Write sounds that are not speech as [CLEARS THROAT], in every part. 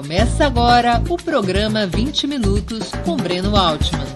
Começa agora o programa 20 Minutos com Breno Altman.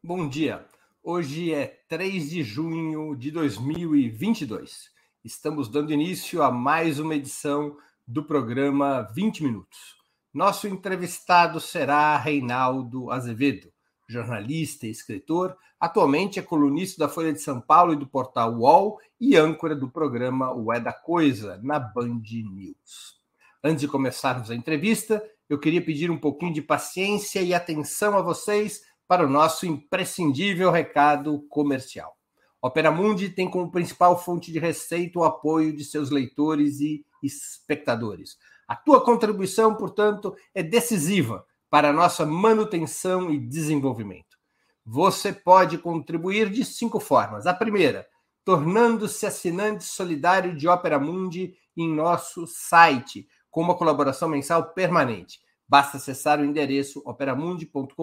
Bom dia. Hoje é 3 de junho de 2022. Estamos dando início a mais uma edição do programa 20 Minutos. Nosso entrevistado será Reinaldo Azevedo, jornalista e escritor. Atualmente é colunista da Folha de São Paulo e do portal UOL e âncora do programa O É da Coisa, na Band News. Antes de começarmos a entrevista, eu queria pedir um pouquinho de paciência e atenção a vocês para o nosso imprescindível recado comercial. Opera Mundi tem como principal fonte de receita o apoio de seus leitores e espectadores. A tua contribuição, portanto, é decisiva para nossa manutenção e desenvolvimento. Você pode contribuir de cinco formas. A primeira, tornando-se assinante solidário de Opera Mundi em nosso site, com uma colaboração mensal permanente. Basta acessar o endereço operamundi.com.br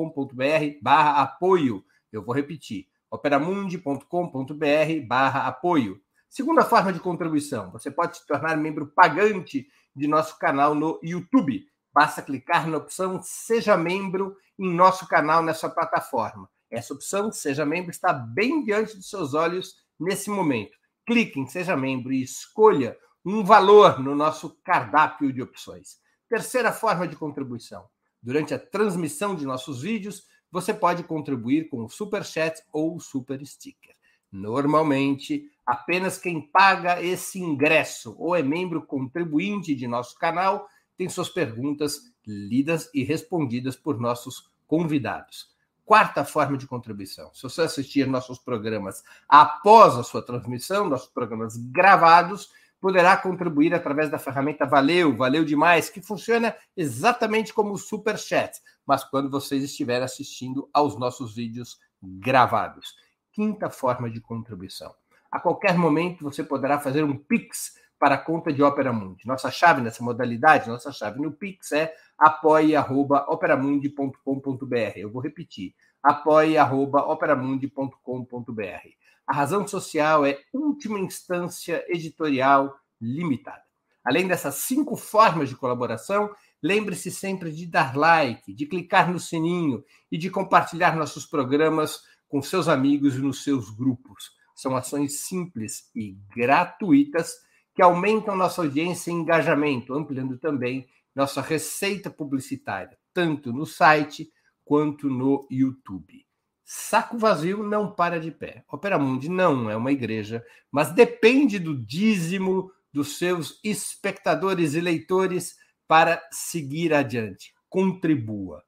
barra apoio. Eu vou repetir, operamundi.com.br barra apoio. Segunda forma de contribuição, você pode se tornar membro pagante de nosso canal no YouTube. Basta clicar na opção Seja Membro em nosso canal nessa plataforma. Essa opção, Seja Membro, está bem diante dos seus olhos nesse momento. Clique em Seja Membro e escolha um valor no nosso cardápio de opções. Terceira forma de contribuição. Durante a transmissão de nossos vídeos, você pode contribuir com o Super Chat ou o Super Sticker. Normalmente, apenas quem paga esse ingresso ou é membro contribuinte de nosso canal tem suas perguntas lidas e respondidas por nossos convidados. Quarta forma de contribuição: se você assistir nossos programas após a sua transmissão, nossos programas gravados, poderá contribuir através da ferramenta Valeu, Valeu Demais, que funciona exatamente como o Super Chat, mas quando vocês estiverem assistindo aos nossos vídeos gravados quinta forma de contribuição. A qualquer momento você poderá fazer um Pix para a conta de Opera Mundi. Nossa chave nessa modalidade, nossa chave no Pix é apoie.operamundi.com.br. Eu vou repetir, apoie.operamundi.com.br. A razão social é última instância editorial limitada. Além dessas cinco formas de colaboração, lembre-se sempre de dar like, de clicar no sininho e de compartilhar nossos programas com seus amigos e nos seus grupos. São ações simples e gratuitas que aumentam nossa audiência e engajamento, ampliando também nossa receita publicitária, tanto no site quanto no YouTube. Saco vazio não para de pé. Opera Mundi não é uma igreja, mas depende do dízimo dos seus espectadores e leitores para seguir adiante. Contribua.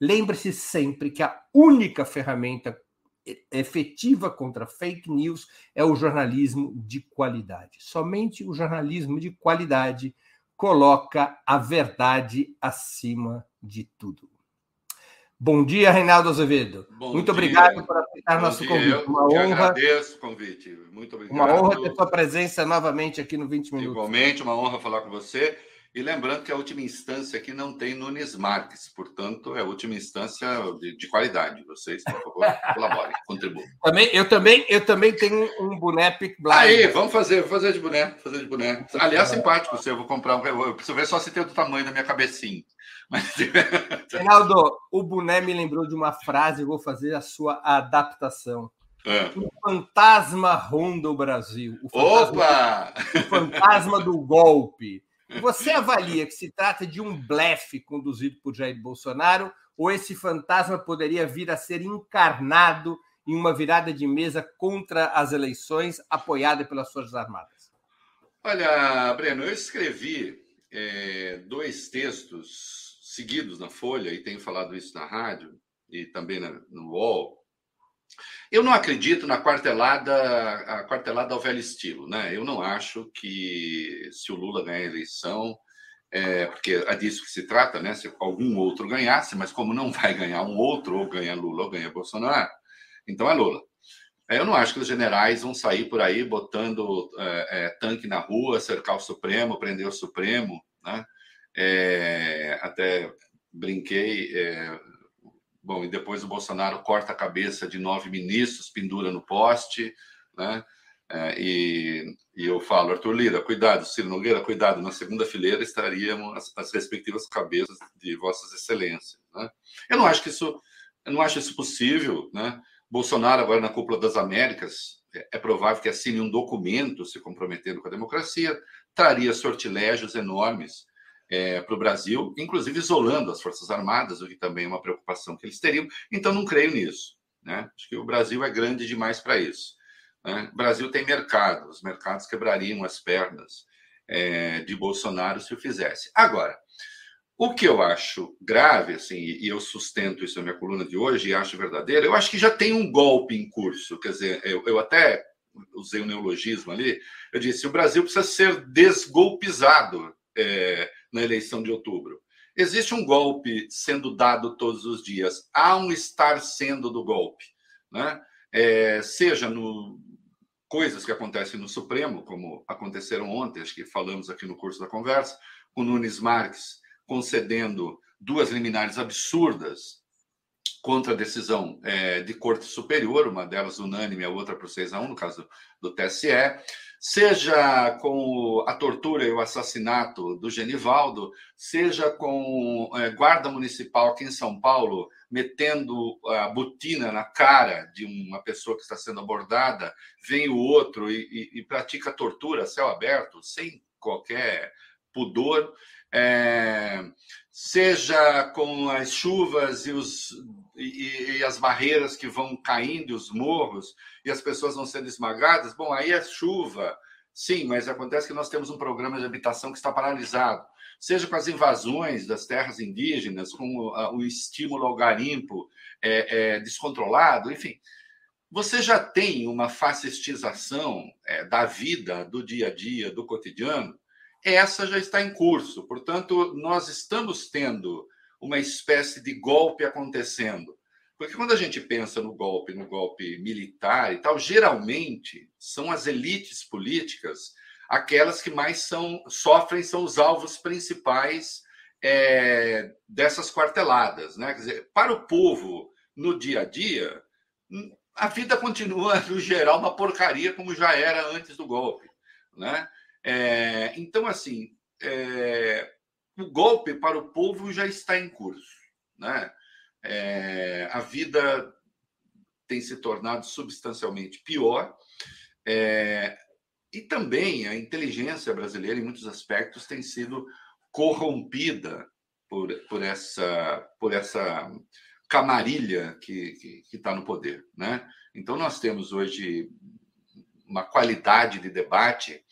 Lembre-se sempre que a única ferramenta efetiva contra fake news é o jornalismo de qualidade. Somente o jornalismo de qualidade coloca a verdade acima de tudo. Bom dia, Reinaldo Azevedo. Bom Muito dia. obrigado por aceitar Bom nosso dia. convite. Eu uma honra. agradeço o convite. Muito obrigado. Uma honra ter sua presença novamente aqui no 20 Minutos. Igualmente, uma honra falar com você. E lembrando que a última instância aqui não tem Nunes Marques, portanto, é a última instância de, de qualidade. Vocês, por favor, [LAUGHS] colaborem, contribuam. Também, eu, também, eu também tenho um boné Pick Blind. Aí, vamos fazer, fazer de boné, fazer de boné. Aliás, simpático você, eu vou comprar um. Eu preciso ver só se tem do tamanho da minha cabecinha. [LAUGHS] Mas... [LAUGHS] Reinaldo, o boné me lembrou de uma frase, eu vou fazer a sua adaptação. É. O fantasma ronda o Brasil. O fantasma, Opa! O fantasma do golpe. Você avalia que se trata de um blefe conduzido por Jair Bolsonaro ou esse fantasma poderia vir a ser encarnado em uma virada de mesa contra as eleições apoiada pelas Forças Armadas? Olha, Breno, eu escrevi é, dois textos seguidos na Folha e tenho falado isso na rádio e também na, no UOL eu não acredito na quartelada, a quartelada ao velho estilo, né? Eu não acho que se o Lula ganhar a eleição, é, porque é disso que se trata, né? Se algum outro ganhasse, mas como não vai ganhar um outro, ou ganha Lula ou ganha Bolsonaro, então é Lula. Eu não acho que os generais vão sair por aí botando é, é, tanque na rua, cercar o Supremo, prender o Supremo, né? É, até brinquei é, Bom, e depois o Bolsonaro corta a cabeça de nove ministros, pendura no poste, né? É, e, e, eu falo, Arthur Lira, cuidado, Ciro Nogueira, cuidado, na segunda fileira estariam as, as respectivas cabeças de vossas excelências. Né? Eu não acho que isso, eu não acho isso possível. Né? Bolsonaro, agora na cúpula das Américas, é, é provável que assine um documento se comprometendo com a democracia, traria sortilégios enormes é, para o Brasil, inclusive isolando as Forças Armadas, o que também é uma preocupação que eles teriam. Então, não creio nisso. Né? Acho que o Brasil é grande demais para isso. Né? O Brasil tem mercado, os mercados quebrariam as pernas é, de Bolsonaro se o fizesse. Agora, o que eu acho grave, assim, e eu sustento isso na minha coluna de hoje e acho verdadeiro, eu acho que já tem um golpe em curso. Quer dizer, eu, eu até usei o um neologismo ali, eu disse: o Brasil precisa ser desgolpizado é, na eleição de outubro. Existe um golpe sendo dado todos os dias, há um estar sendo do golpe, né? É, seja no, coisas que acontecem no Supremo, como aconteceram ontem, acho que falamos aqui no curso da conversa, com Nunes Marques concedendo duas liminares absurdas contra a decisão é, de Corte Superior, uma delas unânime, a outra por 6 a 1, no caso do TSE, seja com a tortura e o assassinato do Genivaldo, seja com é, guarda municipal aqui em São Paulo metendo a botina na cara de uma pessoa que está sendo abordada, vem o outro e, e, e pratica tortura a céu aberto, sem qualquer pudor, é, seja com as chuvas e, os, e, e, as barreiras que vão caindo, os morros, e as pessoas vão sendo esmagadas, bom, aí é chuva, sim, mas acontece que nós temos um programa de habitação que está paralisado. Seja com as invasões das terras indígenas, com o, o estímulo ao garimpo é, é, descontrolado, enfim. Você já tem uma fascistização é, da vida, do dia a dia, do cotidiano, essa já está em curso. Portanto, nós estamos tendo uma espécie de golpe acontecendo. Porque quando a gente pensa no golpe, no golpe militar e tal, geralmente são as elites políticas aquelas que mais são, sofrem são os alvos principais é, dessas quarteladas. Né? Quer dizer, para o povo, no dia a dia, a vida continua, no geral, uma porcaria como já era antes do golpe. Né? É, então, assim, é, o golpe para o povo já está em curso. Né? É, a vida tem se tornado substancialmente pior. É, e também a inteligência brasileira, em muitos aspectos, tem sido corrompida por, por, essa, por essa camarilha que está no poder. Né? Então, nós temos hoje uma qualidade de debate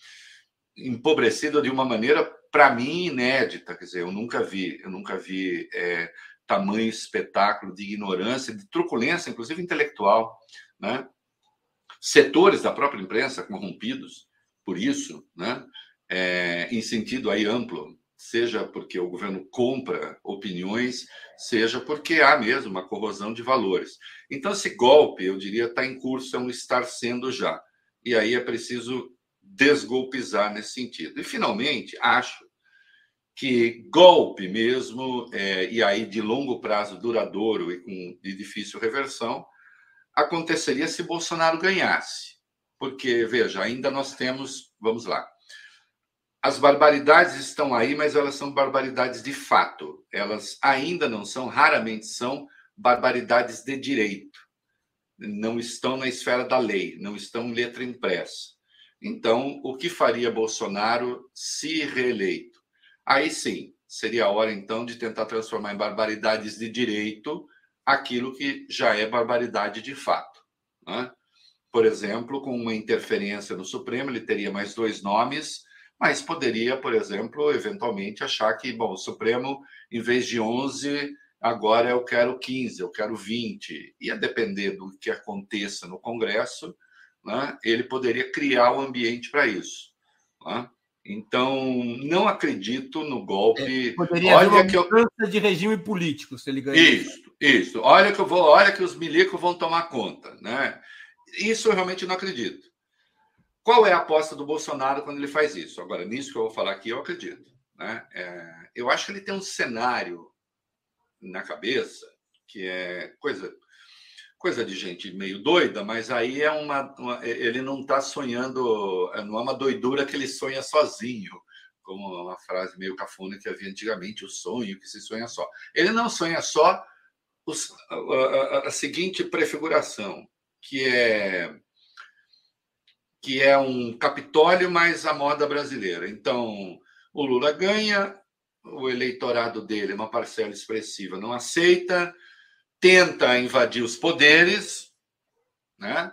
empobrecida de uma maneira, para mim, inédita. Quer dizer, eu nunca vi, eu nunca vi é, tamanho espetáculo de ignorância, de truculência, inclusive intelectual. Né? Setores da própria imprensa corrompidos por isso, né? É, em sentido aí amplo, seja porque o governo compra opiniões, seja porque há mesmo uma corrosão de valores. Então, esse golpe, eu diria, está em curso, é um estar sendo já. E aí é preciso desgolpizar nesse sentido. E, finalmente, acho que golpe mesmo, é, e aí de longo prazo duradouro e com de difícil reversão, aconteceria se Bolsonaro ganhasse. Porque, veja, ainda nós temos, vamos lá, as barbaridades estão aí, mas elas são barbaridades de fato. Elas ainda não são, raramente são, barbaridades de direito. Não estão na esfera da lei, não estão em letra impressa. Então, o que faria Bolsonaro se reeleito? Aí sim, seria a hora então de tentar transformar em barbaridades de direito aquilo que já é barbaridade de fato. Né? por exemplo, com uma interferência no Supremo, ele teria mais dois nomes, mas poderia, por exemplo, eventualmente achar que, bom, o Supremo, em vez de 11, agora eu quero 15, eu quero 20. Ia depender do que aconteça no Congresso, né, ele poderia criar o um ambiente para isso. Né? Então, não acredito no golpe. É, poderia olha haver uma mudança eu... de regime político se ele ganhar. Isso, isso. Olha que eu vou, olha que os milicos vão tomar conta, né? Isso eu realmente não acredito. Qual é a aposta do Bolsonaro quando ele faz isso? Agora, nisso que eu vou falar aqui, eu acredito. Né? É, eu acho que ele tem um cenário na cabeça que é coisa coisa de gente meio doida, mas aí é uma, uma ele não está sonhando, não é uma doidura que ele sonha sozinho, como uma frase meio cafona que havia antigamente, o sonho que se sonha só. Ele não sonha só os, a, a, a, seguinte prefiguração, que é que é um Capitólio mais a moda brasileira. Então, o Lula ganha, o eleitorado dele, uma parcela expressiva, não aceita, tenta invadir os poderes, né?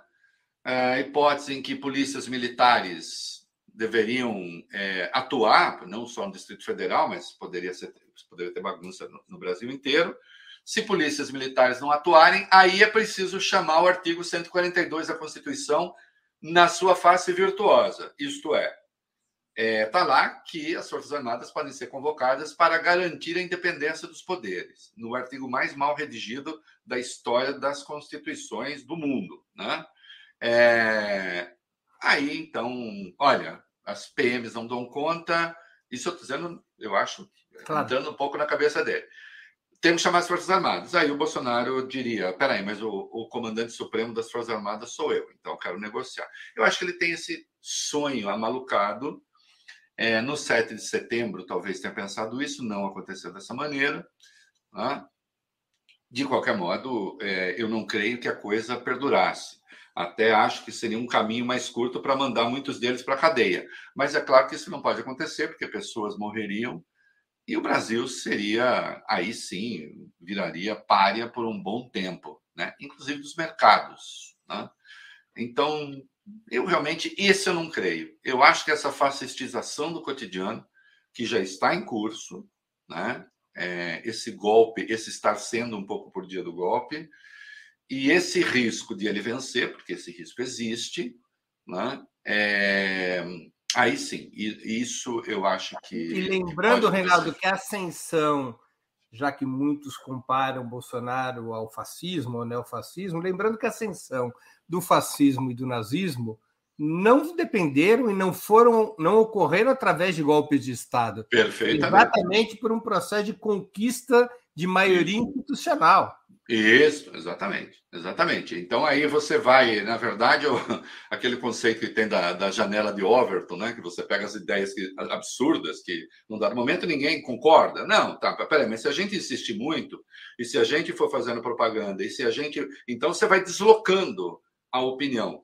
A hipótese em que polícias militares deveriam é, atuar, não só no Distrito Federal, mas poderia, ser, poderia ter bagunça no, no Brasil inteiro. Se polícias militares não atuarem, aí é preciso chamar o artigo 142 da Constituição na sua face virtuosa, isto é, está é, tá lá que as Forças Armadas podem ser convocadas para garantir a independência dos poderes, no artigo mais mal redigido da história das constituições do mundo. Né? É, aí, então, olha, as PMs não dão conta, isso eu estou dizendo, eu acho, claro. entrando um pouco na cabeça dele. Temos que chamar as Forças Armadas. Aí o Bolsonaro diria: peraí, mas o, o comandante supremo das Forças Armadas sou eu, então eu quero negociar. Eu acho que ele tem esse sonho amalucado é, no 7 de setembro, talvez tenha pensado isso, não aconteceu dessa maneira. Né? De qualquer modo, é, eu não creio que a coisa perdurasse. Até acho que seria um caminho mais curto para mandar muitos deles para a cadeia. Mas é claro que isso não pode acontecer, porque pessoas morreriam e o Brasil seria, aí sim, viraria párea por um bom tempo, né? inclusive dos mercados. Né? Então, eu realmente, esse eu não creio. Eu acho que essa fascistização do cotidiano, que já está em curso, né? É, esse golpe, esse estar sendo um pouco por dia do golpe, e esse risco de ele vencer, porque esse risco existe, né? É, aí sim, isso eu acho que. E lembrando, Reinaldo, que a ascensão, já que muitos comparam Bolsonaro ao fascismo, ao neofascismo, lembrando que a ascensão do fascismo e do nazismo não dependeram e não foram, não ocorreram através de golpes de Estado. Perfeitamente. Exatamente por um processo de conquista de maioria institucional. Isso, exatamente, exatamente. Então aí você vai, na verdade, [LAUGHS] aquele conceito que tem da, da janela de Overton, né? Que você pega as ideias que, absurdas que num dado momento ninguém concorda. Não, tá, peraí, mas se a gente insistir muito, e se a gente for fazendo propaganda, e se a gente. Então você vai deslocando a opinião.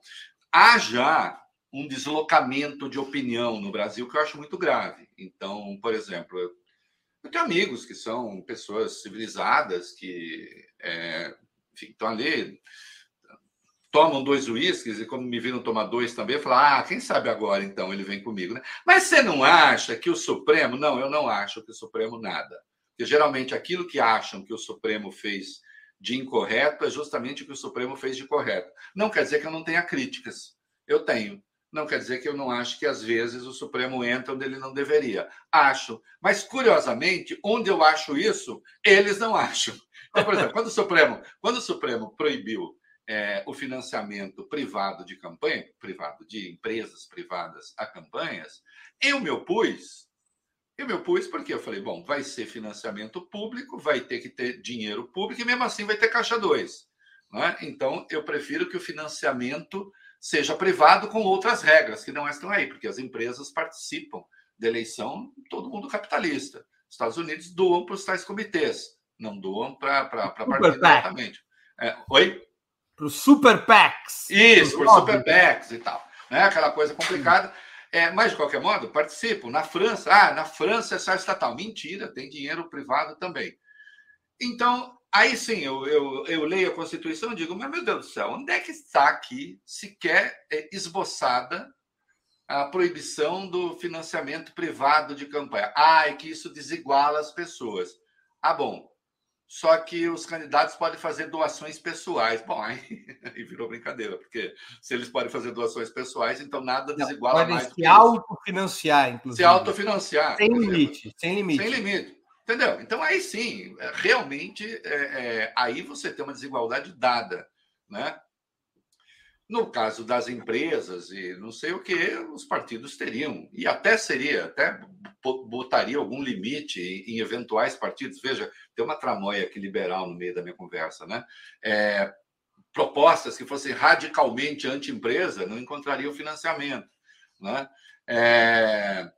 Há já um deslocamento de opinião no Brasil que eu acho muito grave. Então, por exemplo, eu tenho amigos que são pessoas civilizadas, que é, enfim, estão ali, tomam dois uísques e, como me viram tomar dois também, falam: ah, quem sabe agora então ele vem comigo. Né? Mas você não acha que o Supremo. Não, eu não acho que o Supremo nada. Porque geralmente aquilo que acham que o Supremo fez de incorreto é justamente o que o Supremo fez de correto. Não quer dizer que eu não tenha críticas. Eu tenho. Não quer dizer que eu não acho que às vezes o Supremo entra onde ele não deveria. Acho. Mas, curiosamente, onde eu acho isso, eles não acham. Então, por exemplo, quando o Supremo, quando o Supremo proibiu é, o financiamento privado de campanha, privado de empresas privadas a campanhas, eu me opus eu me opus porque eu falei, bom, vai ser financiamento público, vai ter que ter dinheiro público e mesmo assim vai ter caixa 2. Né? Então, eu prefiro que o financiamento seja privado com outras regras que não estão aí, porque as empresas participam da eleição, todo mundo capitalista. Estados Unidos doam para os tais comitês, não doam para partido diretamente. É, oi? Para os super PACs. Isso, para os super PACs e tal. Né? Aquela coisa complicada. É, mas, de qualquer modo, participam. Na França, ah, na França é só estatal. Mentira, tem dinheiro privado também. Então, aí sim, eu, eu, eu leio a Constituição e digo, mas meu Deus do céu, onde é que está aqui sequer é, esboçada a proibição do financiamento privado de campanha? Ah, é que isso desiguala as pessoas. Ah, bom, só que os candidatos podem fazer doações pessoais. Bom, aí, [LAUGHS] aí virou brincadeira, porque se eles podem fazer doações pessoais, então nada desiguala Não, mais. Se autofinanciar, inclusive. Se autofinanciar. Sem limite, sem limite. Sem limite. Entendeu? Então aí sim, é, realmente, é, é, aí você tem uma desigualdade dada, né? No caso das empresas e não sei o que, os partidos teriam, e até seria, até botaria algum limite em, eventuais partidos. Veja, tem uma tramóia aqui liberal no meio da minha conversa, né? É, propostas que fossem radicalmente anti-empresa não encontrariam financiamento. Né? É...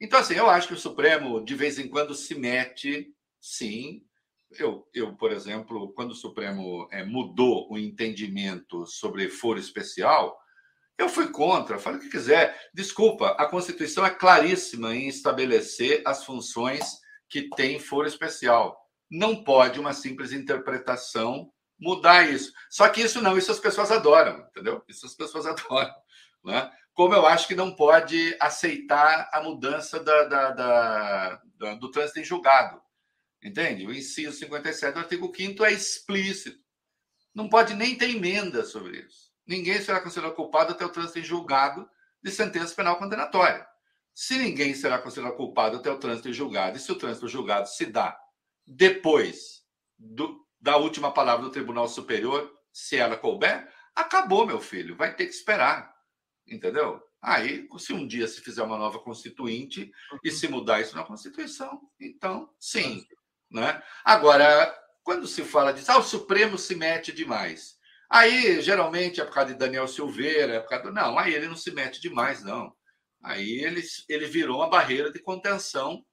Então, assim, eu acho que o Supremo, de vez em quando, se mete, sim. Eu, eu por exemplo, quando o Supremo é, mudou o entendimento sobre foro especial, eu fui contra, falei o que quiser. Desculpa, a Constituição é claríssima em estabelecer as funções que tem foro especial. Não pode uma simples interpretação mudar isso. Só que isso não, isso as pessoas adoram, entendeu? Isso as pessoas [LAUGHS] adoram. Né? Como eu acho que não pode aceitar a mudança da, da, da, do trânsito em julgado. Entende? O inciso 57 do artigo 5 é explícito. Não pode nem ter emenda sobre isso ninguém será considerado culpado até o trânsito em julgado de sentença penal condenatória. Se ninguém será considerado culpado até o trânsito em julgado, e se o trânsito julgado se dá depois do, da última palavra do Tribunal Superior, se ela couber, acabou, meu filho, vai ter que esperar. Entendeu? Aí, se um dia se fizer uma nova constituinte e se mudar isso na Constituição, então, sim. Né? Agora, quando se fala disso, ah, o Supremo se mete demais. Aí, geralmente, é por causa de Daniel Silveira, é por causa do... Não, aí ele não se mete demais, não. Aí ele, ele virou uma barreira de contenção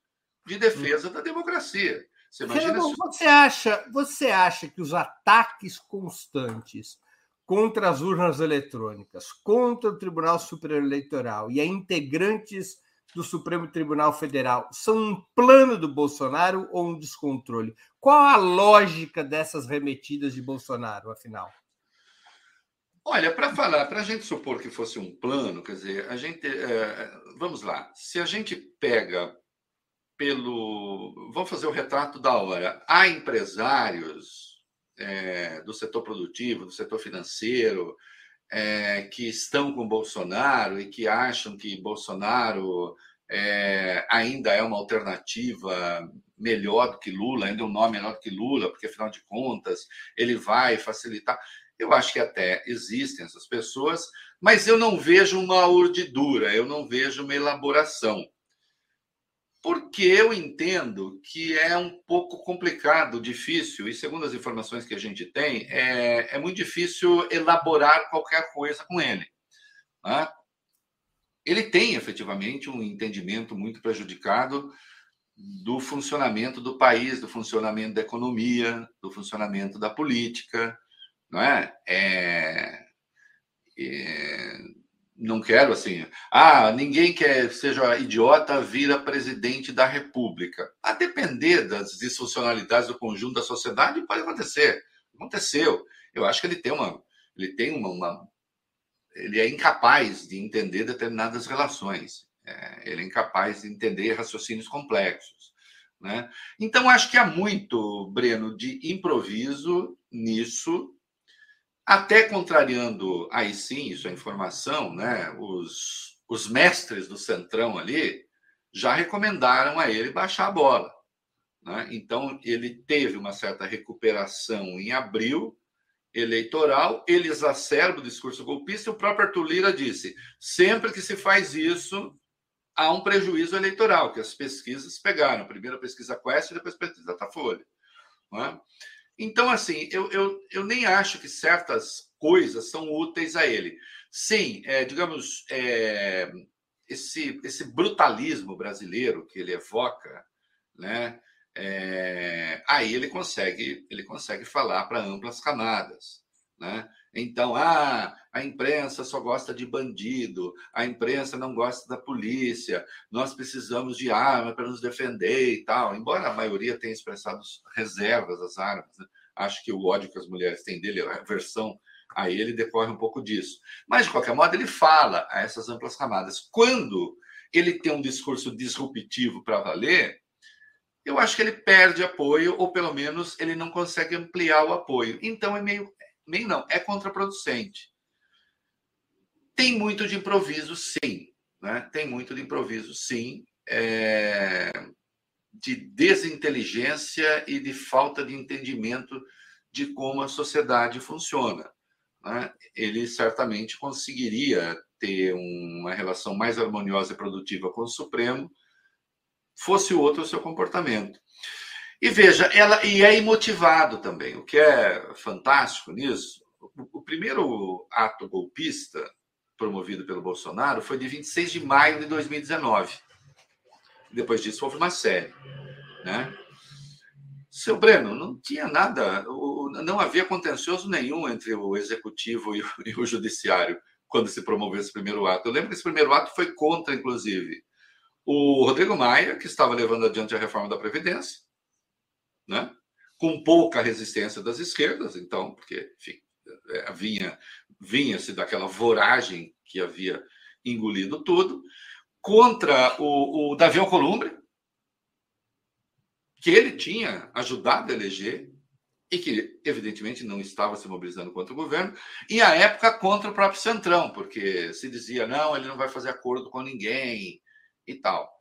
de defesa da democracia. Você, imagina se... você, acha, você acha que os ataques constantes contra as urnas eletrônicas, contra o Tribunal Superior Eleitoral e a integrantes do Supremo Tribunal Federal são um plano do Bolsonaro ou um descontrole? Qual a lógica dessas remetidas de Bolsonaro, afinal? Olha, para falar, para a gente supor que fosse um plano, quer dizer, a gente. É, vamos lá, se a gente pega pelo. Vamos fazer o retrato da hora. Há empresários é, do setor produtivo, do setor financeiro, é, que estão com Bolsonaro e que acham que Bolsonaro é, ainda é uma alternativa melhor do que Lula, ainda é um nome melhor do que Lula, porque afinal de contas ele vai facilitar. Eu acho que até existem essas pessoas, mas eu não vejo uma urdidura, eu não vejo uma elaboração. Porque eu entendo que é um pouco complicado, difícil, e segundo as informações que a gente tem, é, é muito difícil elaborar qualquer coisa com ele. Né? Ele tem efetivamente um entendimento muito prejudicado do funcionamento do país, do funcionamento da economia, do funcionamento da política, não é? é, é não quero assim, ah, ninguém que seja idiota vira presidente da República. A depender das disfuncionalidades do conjunto da sociedade, pode acontecer. Aconteceu. Eu acho que ele tem uma, ele tem uma, uma ele é incapaz de entender determinadas relações. É, ele é incapaz de entender raciocínios complexos. Né? Então, acho que há muito, Breno, de improviso nisso, até contrariando, aí sim, isso é informação, né? Os, os mestres do Centrão ali já recomendaram a ele baixar a bola. Né? Então, ele teve uma certa recuperação em abril eleitoral, ele exacerba o discurso golpista, e o próprio Arthur Lira disse: sempre que se faz isso, há um prejuízo eleitoral, que as pesquisas pegaram. Primeiro a pesquisa Quest e depois a pesquisa Datafolha. Não é? Então, assim, eu, eu, eu nem acho que certas coisas são úteis a ele. Sim, é, digamos, é, esse, esse brutalismo brasileiro que ele evoca, né? É, aí ele consegue ele consegue falar para amplas camadas, né? Então, ah, a imprensa só gosta de bandido, a imprensa não gosta da polícia, nós precisamos de arma para nos defender e tal. Embora a maioria tenha expressado reservas às armas, né? acho que o ódio que as mulheres têm dele, a versão a ele decorre um pouco disso. Mas, de qualquer modo, ele fala a essas amplas camadas. Quando ele tem um discurso disruptivo para valer, eu acho que ele perde apoio, ou pelo menos ele não consegue ampliar o apoio. Então é meio nem não, é contraproducente. Tem muito de improviso, sim. Né? Tem muito de improviso, sim. É... De desinteligência e de falta de entendimento de como a sociedade funciona. Né? Ele certamente conseguiria ter uma relação mais harmoniosa e produtiva com o Supremo, fosse outro o seu comportamento. E veja, ela e é imotivado também, o que é fantástico nisso, o primeiro ato golpista promovido pelo Bolsonaro foi de 26 de maio de 2019. Depois disso houve uma série, né? Seu Breno, não tinha nada, não havia contencioso nenhum entre o executivo [LAUGHS] e o, judiciário quando se promoveu esse primeiro ato. Eu lembro que esse primeiro ato foi contra, inclusive, o Rodrigo Maia, que estava levando adiante a reforma da Previdência, né? com pouca resistência das esquerdas, então, porque, enfim, é, vinha vinha-se daquela voragem que havia engolido tudo, contra o, o Davi Alcolumbre, que ele tinha ajudado a eleger e que, evidentemente, não estava se mobilizando contra o governo, e à época contra o próprio Centrão, porque se dizia, não, ele não vai fazer acordo com ninguém e tal.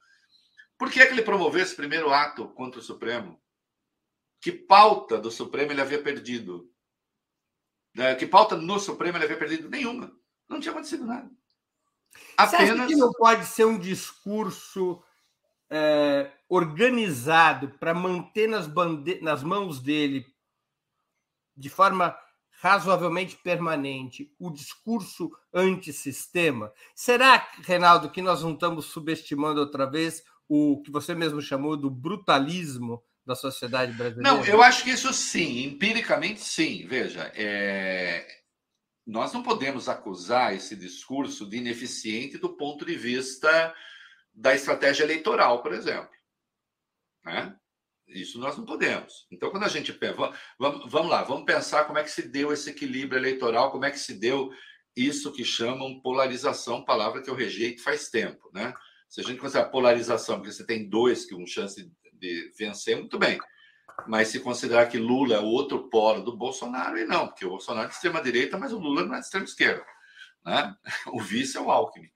Por que, é que ele promoveu esse primeiro ato contra o Supremo? Que pauta do Supremo ele havia perdido? Né? Que pauta no Supremo ele havia perdido? Nenhuma. Não tinha acontecido nada. Apenas... Que não pode ser um discurso é, organizado para manter nas, bande... nas mãos dele, de forma razoavelmente permanente, o discurso antissistema? Será, Reinaldo, que nós não estamos subestimando outra vez o que você mesmo chamou do brutalismo da sociedade brasileira? Não, eu acho que isso sim, empiricamente sim. Veja, é... nós não podemos acusar esse discurso de ineficiente do ponto de vista da estratégia eleitoral, por exemplo. Né? Isso nós não podemos. Então, quando a gente vamos, vamos lá, vamos pensar como é que se deu esse equilíbrio eleitoral, como é que se deu isso que chamam polarização, palavra que eu rejeito faz tempo, né? Se a gente considerar polarização, porque você tem dois que um chance de vencer, muito bem. Mas se considerar que Lula é outro polo do Bolsonaro, e não, porque o Bolsonaro é de extrema direita, mas o Lula não é de extrema esquerda. Né? [LAUGHS] O vice é o Alckmin.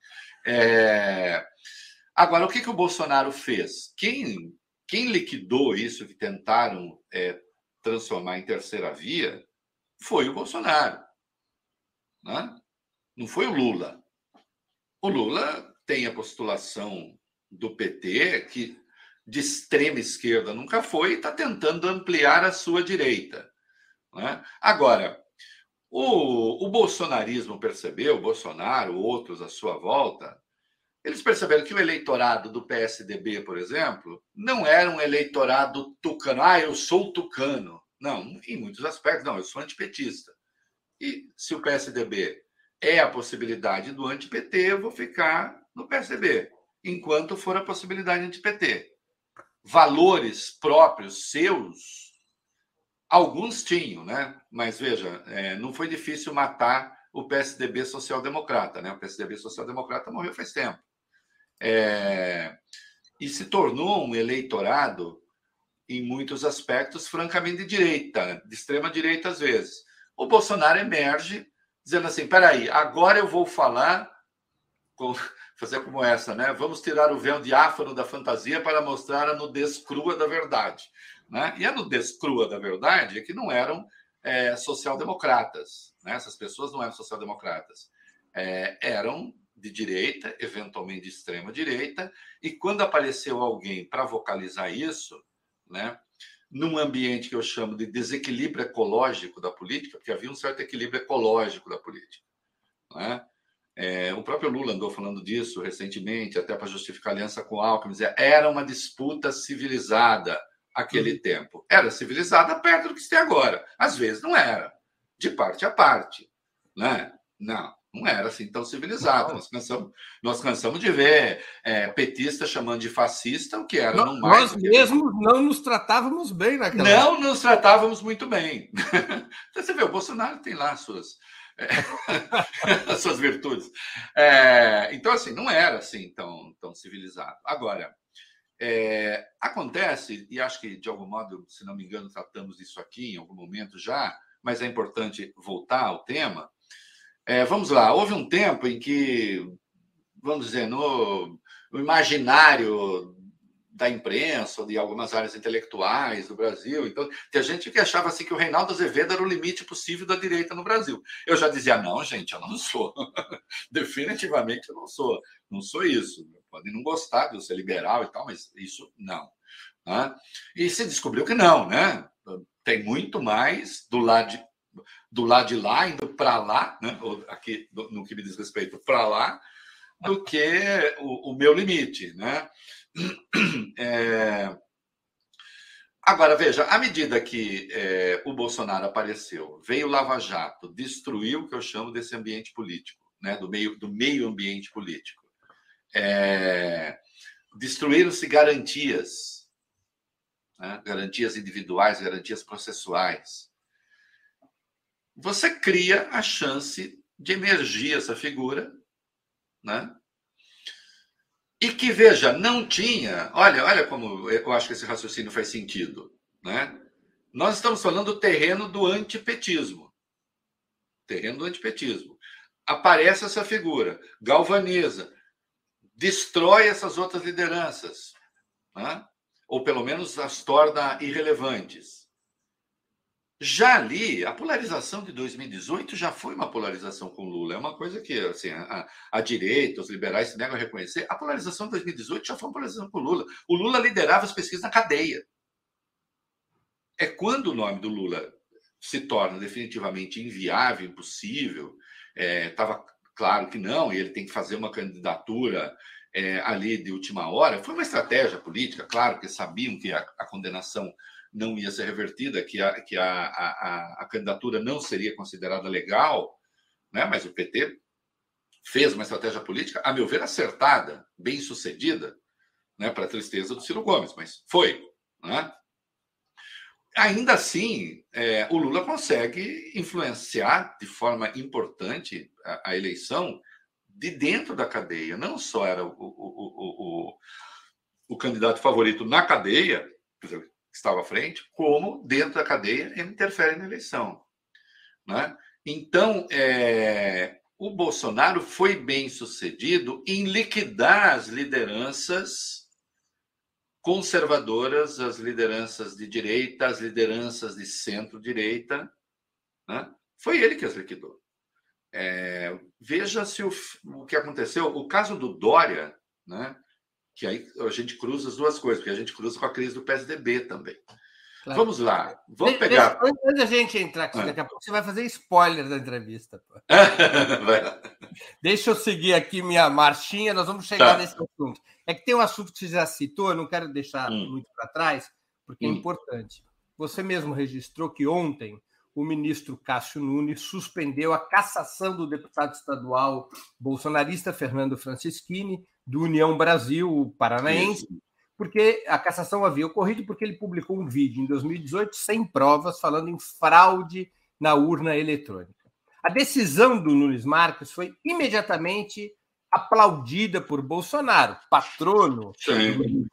É... Agora, o que, que o Bolsonaro fez? Quem, quem liquidou isso que tentaram é, transformar em terceira via foi o Bolsonaro. Né? Não foi o Lula. O Lula tem a postulação do PT, que de extrema esquerda nunca foi, e está tentando ampliar a sua direita. Né? Agora, o, o bolsonarismo percebeu, Bolsonaro, outros à sua volta, eles perceberam que o eleitorado do PSDB, por exemplo, não era um eleitorado tucano. Ah, eu sou tucano. Não, em muitos aspectos, não, eu sou antipetista. E se o PSDB é a possibilidade do anti-PT, eu vou ficar no PSDB, enquanto for a possibilidade anti-PT valores próprios seus, alguns tinham, né? Mas veja, é, não foi difícil matar o PSDB social-democrata, né? O PSDB social-democrata morreu faz tempo. É, e se tornou um eleitorado, em muitos aspectos, francamente de direita, de extrema direita às vezes. O Bolsonaro emerge dizendo assim: peraí, agora eu vou falar [LAUGHS] fazer como essa, né? Vamos tirar o véu diáfano da fantasia para mostrar a nudez crua da verdade. Né? E a nudez crua da verdade é que não eram é, social-democratas. Né? Essas pessoas não eram social-democratas. É, eram de direita, eventualmente de extrema direita, e quando apareceu alguém para vocalizar isso, né, num ambiente que eu chamo de desequilíbrio ecológico da política, porque havia um certo equilíbrio ecológico da política, né? É, o próprio Lula andou falando disso recentemente, até para justificar a aliança com o Alckmin. Era uma disputa civilizada aquele uhum. tempo. Era civilizada perto do que se tem agora. Às vezes não era, de parte a parte. Né? Não, não era assim tão civilizado. Nós cansamos, nós cansamos de ver é, petista chamando de fascista, o que era não, mais. Nós mesmos não nos tratávamos bem naquela Não época. nos tratávamos muito bem. [LAUGHS] você vê, o Bolsonaro tem lá suas é, [LAUGHS] as suas virtudes. É, então, assim, não era assim tão, tão civilizado. Agora, é, acontece, e acho que de algum modo, se não me engano, tratamos disso aqui em algum momento já, mas é importante voltar ao tema. É, vamos lá, houve um tempo em que, vamos dizer, no, no imaginário da imprensa, de algumas áreas intelectuais do Brasil. Então, tem gente que achava assim que o Reinaldo Azevedo era o limite possível da direita no Brasil. Eu já dizia, não, gente, eu não [LAUGHS] sou. Definitivamente eu não sou. Não sou isso. Podem não gostar de eu ser liberal e tal, mas isso não. Né? E se descobriu que não, né? Tem muito mais do lado de, do lado de lá, indo para lá, né? Aqui, no que me diz respeito, para lá, do que o, o, meu limite. Né? [COUGHS] É... Agora, veja, à medida que é, o Bolsonaro apareceu, veio Lava Jato, destruiu o que eu chamo desse ambiente político, né? do, meio, do meio ambiente político. É... Destruíram-se garantias, né? garantias individuais, garantias processuais você cria a chance de emergir essa figura, né? E que, veja, não tinha. Olha, olha como eu acho que esse raciocínio faz sentido. Né? Nós estamos falando do terreno do antipetismo. Terreno do antipetismo. Aparece essa figura, galvaniza, destrói essas outras lideranças, né? ou pelo menos as torna irrelevantes. Já ali, a polarização de 2018 já foi uma polarização com Lula. É uma coisa que assim, a, a direita, os liberais se negam a reconhecer. A polarização de 2018 já foi uma polarização com Lula. O Lula liderava as pesquisas na cadeia. É quando o nome do Lula se torna definitivamente inviável, impossível. Estava é, claro que não, e ele tem que fazer uma candidatura é, ali de última hora. Foi uma estratégia política, claro que sabiam que a, a condenação não ia ser revertida, que a, que a, a, a candidatura não seria considerada legal, né? mas o PT fez uma estratégia política, a meu ver, acertada, bem sucedida, né? para a tristeza do Ciro Gomes, mas foi. Né? Ainda assim, é, o Lula consegue influenciar de forma importante a, a, eleição de dentro da cadeia. Não só era o, o, o, o, o candidato favorito na cadeia, estava à frente, como dentro da cadeia ele interfere na eleição. Né? Então, é, o Bolsonaro foi bem sucedido em liquidar as lideranças conservadoras, as lideranças de direita, as lideranças de centro-direita. Né? Foi ele que as liquidou. É, veja se o, o que aconteceu. O caso do Dória, né? Que aí a gente cruza as duas coisas, porque a gente cruza com a crise do PSDB também. Claro. Vamos lá, vamos pegar. Antes da gente entrar aqui, daqui a pouco você vai fazer spoiler da entrevista. [LAUGHS] Deixa eu seguir aqui minha marchinha, nós vamos chegar tá. nesse assunto. É que tem um assunto que você já citou, eu não quero deixar hum. muito para trás, porque é hum. é importante. Você mesmo registrou que ontem o ministro Cássio Nunes suspendeu a cassação do deputado estadual bolsonarista Fernando Francischini do União Brasil Paranaense, porque a cassação havia ocorrido porque ele publicou um vídeo em 2018 sem provas falando em fraude na urna eletrônica. A decisão do Nunes Marques foi imediatamente aplaudida por Bolsonaro, patrono. Sim.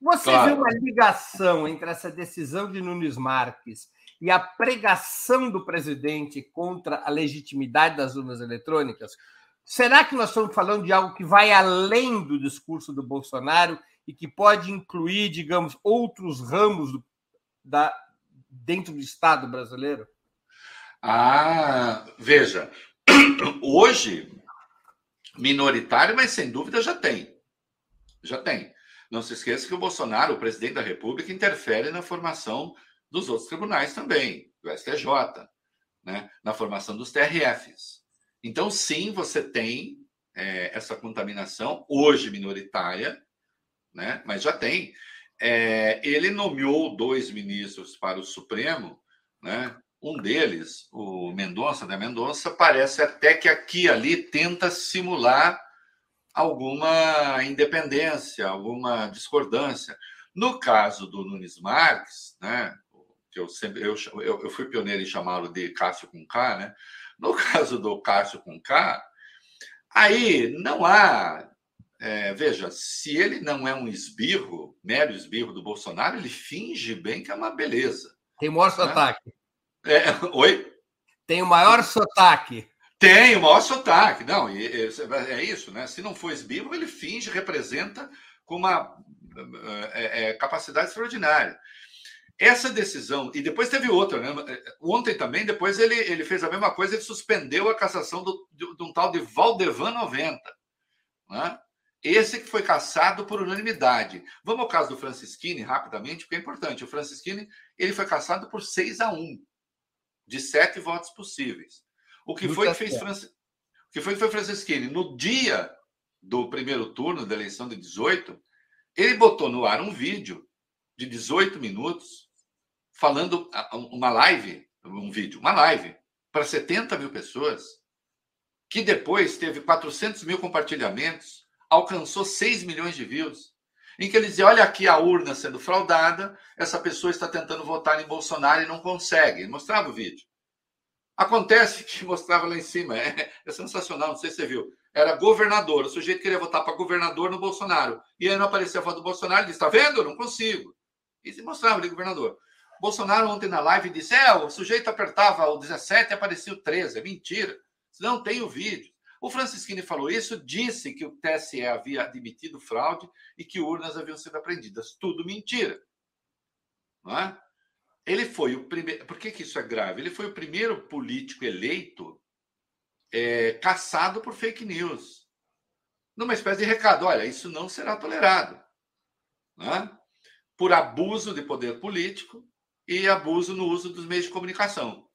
Você claro. vê uma ligação entre essa decisão de Nunes Marques e a pregação do presidente contra a legitimidade das urnas eletrônicas? Será que nós estamos falando de algo que vai além do discurso do Bolsonaro e que pode incluir, digamos, outros ramos do, da, dentro do Estado brasileiro? Ah, veja, [CLEARS THROAT] hoje minoritário, mas sem dúvida já tem. Já tem. Não se esqueça que o Bolsonaro, o presidente da República, interfere na formação dos outros tribunais também, do STJ, né? na formação dos TRFs. Então, sim, você tem é, essa contaminação, hoje minoritária, né? mas já tem. É, ele nomeou dois ministros para o Supremo, né? um deles, o Mendonça, da né? Mendonça, parece até que aqui e ali tenta simular alguma independência, alguma discordância. No caso do Nunes Marques, né, que eu sempre eu, eu, eu fui pioneiro em chamá-lo de Cássio com K, né? No [LAUGHS] caso do Cássio com K, aí não há. É, veja, se ele não é um esbirro, mero esbirro do Bolsonaro, ele finge bem que é uma beleza. Tem o maior né? sotaque. É, [LAUGHS] oi? Tem o maior sotaque. Tem o maior sotaque. Não, é isso, né? Se não for esbirro, ele finge, representa com uma é, é, capacidade extraordinária. Essa decisão, e depois teve outra, né? Ontem também, depois ele, ele fez a mesma coisa, ele suspendeu a cassação do, de, de um tal de Valdevan 90. Né? Esse que foi cassado por unanimidade. Vamos ao caso do Francisquini, rapidamente, porque é importante. O Francisquini ele foi cassado por 6 a 1. de sete votos possíveis. O que foi que fez Francis... o que foi que foi Francisquini? No dia do primeiro turno da eleição de 18, ele botou no ar um vídeo de 18 minutos falando uma live, um vídeo, uma live para 70 mil pessoas, que depois teve 400 mil compartilhamentos, alcançou 6 milhões de views, em que ele dizia: olha aqui a urna sendo fraudada, essa pessoa está tentando votar em Bolsonaro e não consegue. Ele mostrava o vídeo. Acontece que [LAUGHS] mostrava lá em cima, é, é, sensacional, não sei se você viu. Era governador, o sujeito queria votar para governador no Bolsonaro. E aí não aparecia a foto do Bolsonaro, ele disse: está vendo? Eu não consigo. E se mostrava ali, governador. Bolsonaro ontem na live disse: é, o sujeito apertava o 17 e aparecia o 13. É mentira. Não tem o vídeo. O Francisquini falou isso, disse que o TSE havia admitido fraude e que urnas haviam sido apreendidas. Tudo mentira. Não é? Ele foi o primeiro. Por que, que isso é grave? Ele foi o primeiro político eleito é, caçado por fake news. Numa espécie de recado: olha, isso não será tolerado. É? Por abuso de poder político e abuso no uso dos meios de comunicação,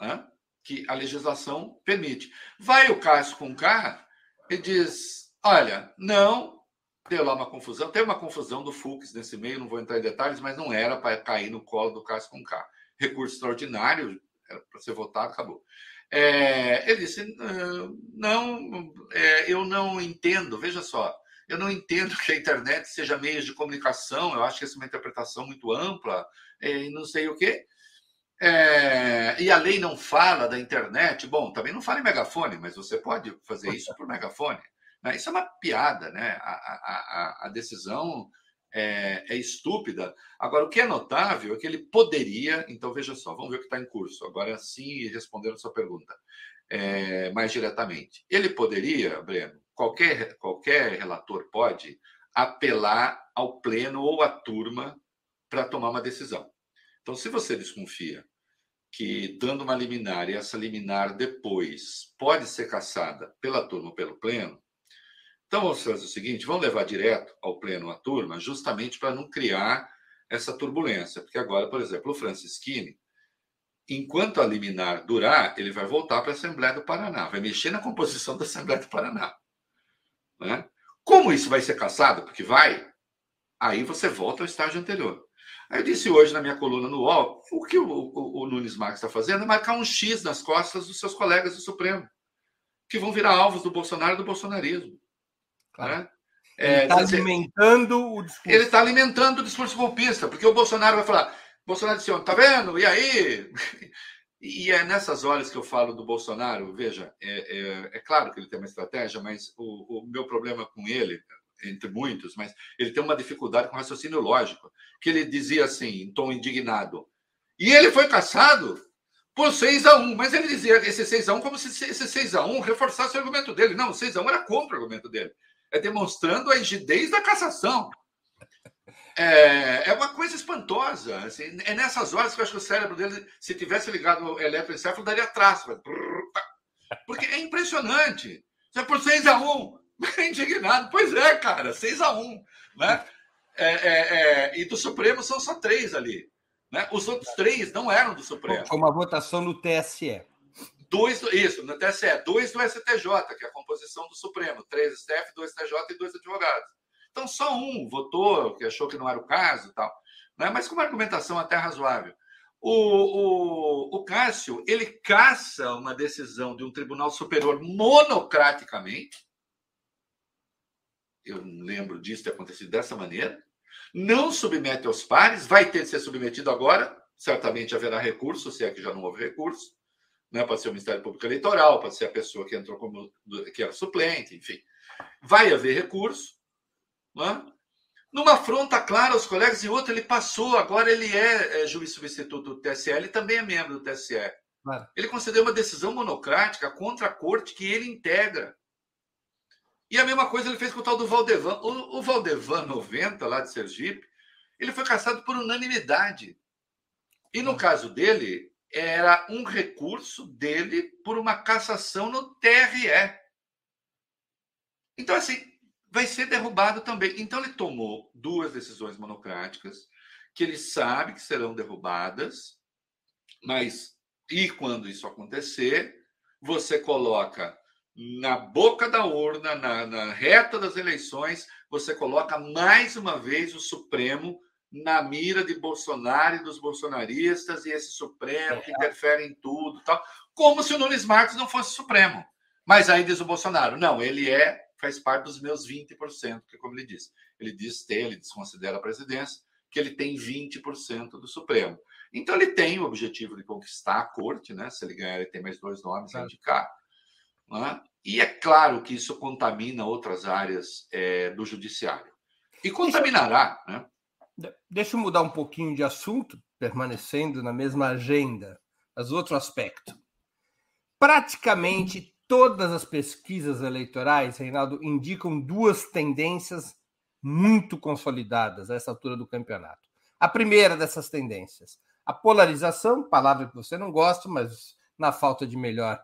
é? que a legislação permite. Vai o Cássio com K e diz: olha, não Deu lá uma confusão. Tem uma confusão do Fux nesse meio, não vou entrar em detalhes, mas não era para cair no colo do Cássio com K. Recurso extraordinário, era para ser votado, acabou. É, ele disse: não, é, eu não entendo, veja só, eu não entendo que a internet seja meio de comunicação, eu acho que essa é uma interpretação muito ampla, e não sei o quê. É, e a lei não fala da internet. Bom, também não fala em megafone, mas você pode fazer isso por megafone. Né? Isso é uma piada, né? A, a, a decisão é, é, estúpida. Agora, o que é notável é que ele poderia. Então, veja só, vamos ver o que está em curso. Agora sim, respondendo a sua pergunta é, mais diretamente. Ele poderia, Breno, qualquer, qualquer relator pode apelar ao pleno ou à turma para tomar uma decisão. Então, se você desconfia que, dando uma liminar e essa liminar depois pode ser caçada pela turma ou pelo pleno, então, vamos fazer o seguinte: vamos levar direto ao pleno a turma, justamente para não criar essa turbulência. Porque agora, por exemplo, o Francisquini, enquanto a liminar durar, ele vai voltar para a Assembleia do Paraná, vai mexer na composição da Assembleia do Paraná. Né? Como isso vai ser caçado? Porque vai, aí você volta ao estágio anterior. Aí eu disse hoje na minha coluna no UOL, o que o, o, o Nunes Marques está fazendo é marcar um X nas costas dos seus colegas do Supremo, que vão virar alvos do Bolsonaro e do bolsonarismo. Claro. Né? Ele está é, alimentando o discurso. Ele está alimentando o discurso golpista, porque o Bolsonaro vai falar. Bolsonaro disse, tá vendo? E aí? [LAUGHS] E é nessas horas que eu falo do Bolsonaro, veja, é, é, é claro que ele tem uma estratégia, mas o, o, meu problema com ele, entre muitos, mas ele tem uma dificuldade com raciocínio lógico, que ele dizia assim, em tom indignado, e ele foi caçado por 6 a 1 mas ele dizia esse 6 a 1 como se esse 6 a 1 reforçasse o argumento dele. Não, o 6 a 1 era contra o argumento dele é demonstrando a rigidez da cassação. É, é uma coisa espantosa. Assim, é nessas horas que eu acho que o cérebro dele, se tivesse ligado o eletroencefalo, daria traço. Porque é impressionante. É por 6 a 1 [LAUGHS] indignado. Pois é, cara, 6 a 1 né? É, é, é, e do Supremo são só três ali. Né? Os outros três não eram do Supremo. Foi uma votação no TSE. Dois, isso, no TSE, dois do STJ, que é a composição do Supremo, três STF, dois STJ e dois advogados. Então, só um votou, que achou que não era o caso e tal, né? mas com uma argumentação até razoável. O, o, o Cássio, ele caça uma decisão de um tribunal superior monocraticamente, eu lembro disso ter acontecido dessa maneira, não submete aos pares, vai ter de ser submetido agora, certamente haverá recurso, se é que já não houve recurso, né? pode ser o Ministério Público Eleitoral, pode ser a pessoa que entrou como que era suplente, enfim. Vai haver recurso. Né? Numa afronta clara aos colegas, e outro, ele passou, agora ele é, é juiz substituto do TSE, ele também é membro do TSE. Claro. Ele concedeu uma decisão monocrática contra a corte que ele integra. E a mesma coisa ele fez com o tal do Valdevan. O, o Valdevan 90, lá de Sergipe, ele foi caçado por unanimidade. E no caso dele, era um recurso dele por uma cassação no TRE. Então, assim, vai ser derrubado também. Então, ele tomou duas decisões monocráticas que ele sabe que serão derrubadas, mas E quando isso acontecer, você coloca na boca da urna, na, na reta das eleições, você coloca mais uma vez o Supremo na mira de Bolsonaro e dos bolsonaristas e esse Supremo que interfere em tudo, tal, como se o Nunes Marques não fosse Supremo. Mas aí diz o Bolsonaro, não, ele é, faz parte dos meus 20%, que como ele disse, ele diz ter, ele desconsidera a presidência, que ele tem 20% do Supremo. Então ele tem o objetivo de conquistar a corte, né? Se ele ganhar, ele tem mais dois nomes a indicar. Né? E é claro que isso contamina outras áreas é, do judiciário. E contaminará, né? Deixa eu mudar um pouquinho de assunto, permanecendo na mesma agenda, mas outro aspecto. Praticamente todas as pesquisas eleitorais, Reinaldo, indicam duas tendências muito consolidadas a essa altura do campeonato. A primeira dessas tendências, a polarização, palavra que você não gosta, mas na falta de melhor.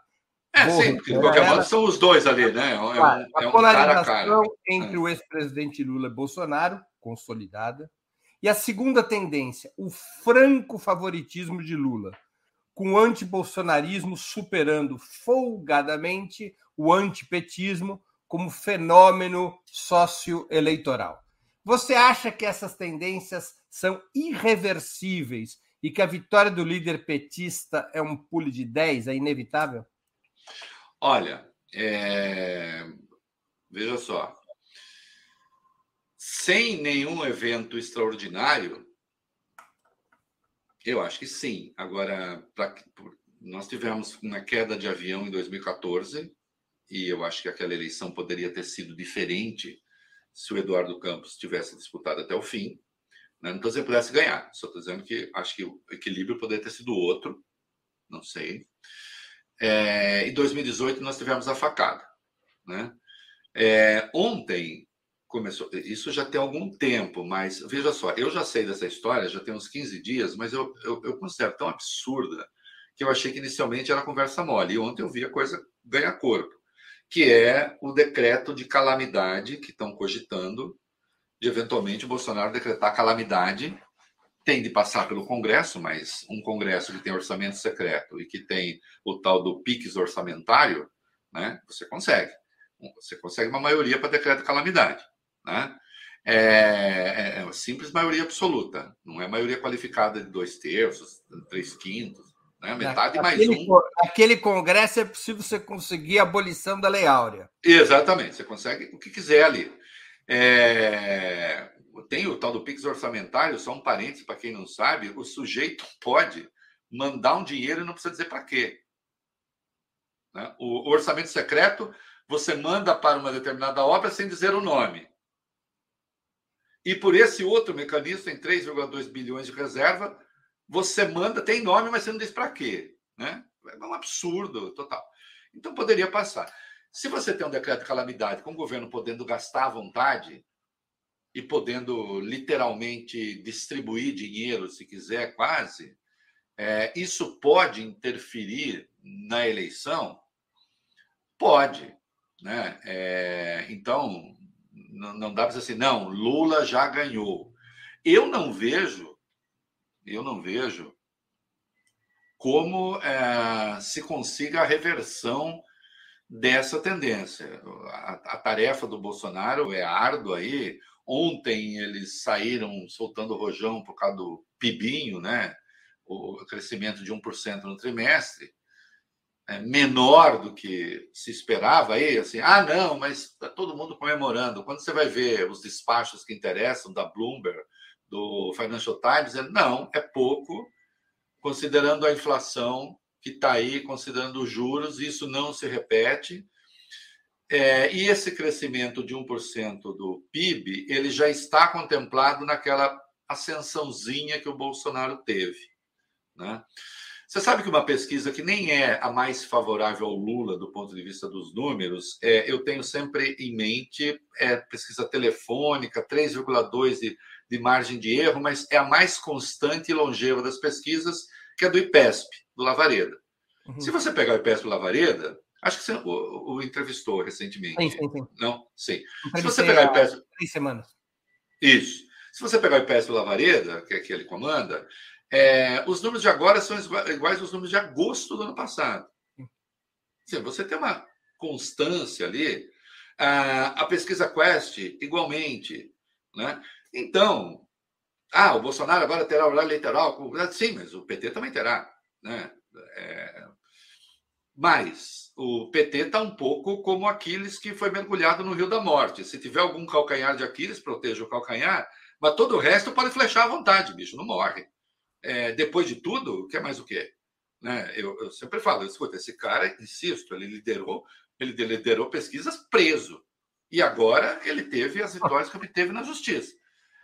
É, sim, porque de qualquer modo são os dois ali, né? É um, a é um polarização cara cara. entre é. o ex-presidente Lula e Bolsonaro, consolidada, e a segunda tendência, o franco favoritismo de Lula, com o antibolsonarismo superando folgadamente o antipetismo como fenômeno socioeleitoral. Você acha que essas tendências são irreversíveis e que a vitória do líder petista é um pulo de 10, é inevitável? Olha, é... veja só, sem nenhum evento extraordinário, eu acho que sim. Agora, pra, nós tivemos uma queda de avião em 2014 e eu acho que aquela eleição poderia ter sido diferente se o Eduardo Campos tivesse disputado até o fim. Né? Não estou dizendo que pudesse ganhar, só estou dizendo que acho que o equilíbrio poderia ter sido outro, não sei. É, em 2018 nós tivemos a facada. Né? É, ontem começou. Isso já tem algum tempo, mas veja só, eu já sei dessa história, já tem uns 15 dias, mas eu, eu, eu considero tão absurda que eu achei que inicialmente era conversa mole. E ontem eu vi a coisa ganhar corpo, que é o decreto de calamidade que estão cogitando de eventualmente o Bolsonaro decretar calamidade. Tem de passar pelo Congresso, mas um Congresso que tem orçamento secreto e que tem o tal do PIX orçamentário, né, você consegue. Você consegue uma maioria para decreto de calamidade. Né? É, é, é simples maioria absoluta, não é maioria qualificada de dois terços, três quintos, né? metade aquele, mais um. Aquele congresso é possível você conseguir a abolição da Lei Áurea. Exatamente, você consegue o que quiser ali. É, tem o tal do Pix orçamentário, só um parênteses para quem não sabe, o sujeito pode mandar um dinheiro e não precisa dizer para quê. Né? O orçamento secreto, você manda para uma determinada obra sem dizer o nome. E por esse outro mecanismo, tem 3,2 bilhões de reserva, você manda, tem nome, mas você não diz para quê. Né? É um absurdo total. Então poderia passar. Se você tem um decreto de calamidade com o governo podendo gastar à vontade e podendo literalmente distribuir dinheiro, se quiser, quase, é, isso pode interferir na eleição? Pode. Né? É, então, não, dá para dizer assim, não, Lula já ganhou. Eu não vejo, eu não vejo como é, se consiga a reversão dessa tendência. A, a, tarefa do Bolsonaro é árdua aí. Ontem eles saíram soltando rojão por causa do pibinho, né? O crescimento de 1% no trimestre é, menor do que se esperava aí, assim, ah, não, mas está todo mundo comemorando. Quando você vai ver os despachos que interessam da Bloomberg, do Financial Times, é, não, é pouco, considerando a inflação que está aí, considerando os juros, isso não se repete. É, e esse crescimento de 1% do PIB, ele já está contemplado naquela ascensãozinha que o Bolsonaro teve. Né? Você sabe que uma pesquisa que nem é a mais favorável ao Lula do ponto de vista dos números, é, eu tenho sempre em mente, é pesquisa telefônica, 3,2 de, de margem de erro, mas é a mais constante e longeva das pesquisas, que é do IPESP, do Lavareda. Uhum. Se você pegar o IPESP do Lavareda, acho que você o, o entrevistou recentemente. Sim, sim, sim. Não? Sim. Se você pegar o IPESP... Três semanas. Isso. Se você pegar o IPESP do Lavareda, que é que ele comanda, É, os números de agora são iguais aos números de agosto do ano passado. Você tem uma constância ali. A, a pesquisa Quest, igualmente. Né? Então, ah, o Bolsonaro agora terá horário eleitoral. Sim, mas o PT também terá. Né? É, mas o PT está um pouco como Aquiles que foi mergulhado no Rio da Morte. Se tiver algum calcanhar de Aquiles, proteja o calcanhar, mas todo o resto pode flechar à vontade, bicho, não morre. É, depois de tudo, quer mais o quê? Né? Eu, eu, sempre falo, escuta, esse cara, insisto, ele liderou, ele liderou pesquisas preso. E agora ele teve as vitórias que obteve na justiça.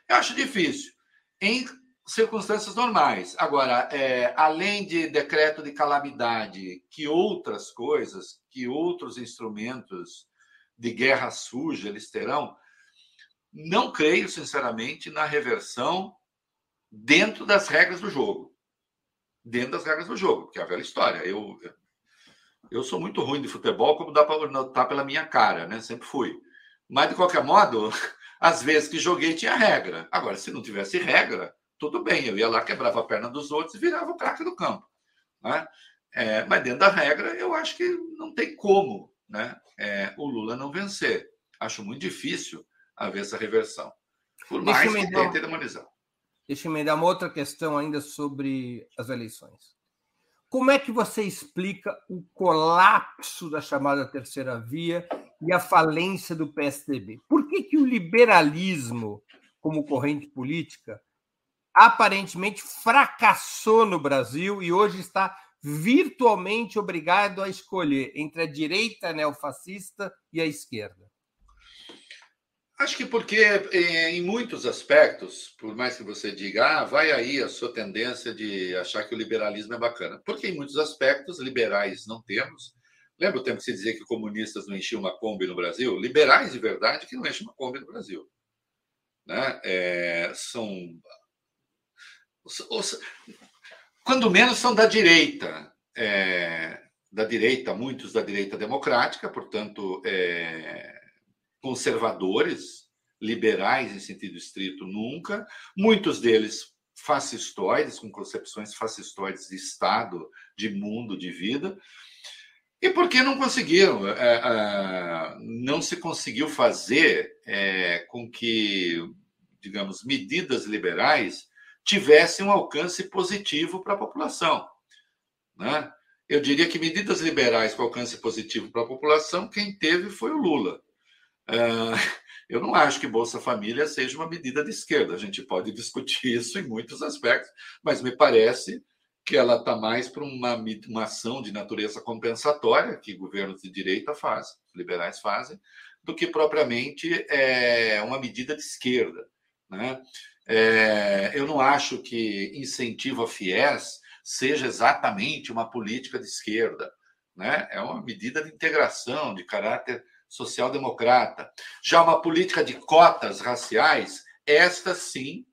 Eu acho difícil. Em circunstâncias normais. Agora, é, além de decreto de calamidade, que outras coisas, que outros instrumentos de guerra suja eles terão, não creio, sinceramente, na reversão dentro das regras do jogo. Dentro das regras do jogo, que é a velha história. Eu, eu sou muito ruim de futebol, como dá para notar pela minha cara, né? Sempre fui. Mas, de qualquer modo, [LAUGHS] às vezes que joguei tinha regra. Agora, se não tivesse regra, tudo bem, eu ia lá, quebrava a perna dos outros e virava o craque do campo. Né? É, mas dentro da regra, eu acho que não tem como né, é, o Lula não vencer. Acho muito difícil haver essa reversão. Por mais que tente demonizar. Deixa eu emendar uma outra questão ainda sobre as eleições. Como é que você explica o colapso da chamada terceira via e a falência do PSDB? Por que, que o liberalismo, como corrente política, aparentemente fracassou no Brasil e hoje está virtualmente obrigado a escolher entre a direita neofascista e a esquerda? Acho que porque, eh, em muitos aspectos, por mais que você diga, ah, vai aí a sua tendência de achar que o liberalismo é bacana. Porque, em muitos aspectos, liberais não temos. Lembra o tempo que se dizia que comunistas não enchiam uma Kombi no Brasil? Liberais de verdade que não enchem uma Kombi no Brasil. Né? É, são quando menos são da direita, é, da direita, muitos da direita democrática, portanto, é, conservadores, liberais em sentido estrito, nunca, muitos deles fascistoides, com concepções fascistoides de Estado, de mundo, de vida. E por que não conseguiram? É, é, não se conseguiu fazer é, com que, digamos, medidas liberais tivesse um alcance positivo para a população. Né? Eu diria que medidas liberais com alcance positivo para a população, quem teve foi o Lula. Uh, [LAUGHS] eu não acho que Bolsa Família seja uma medida de esquerda. A gente pode discutir isso em muitos aspectos, mas me parece que ela está mais para uma, uma ação de natureza compensatória, que governos de direita fazem, liberais fazem, do que propriamente é, uma medida de esquerda. Né? É, eu não acho que incentivo a FIES seja exatamente uma política de esquerda. Né? É uma medida de integração, de caráter social-democrata. Já uma política de cotas raciais, esta sim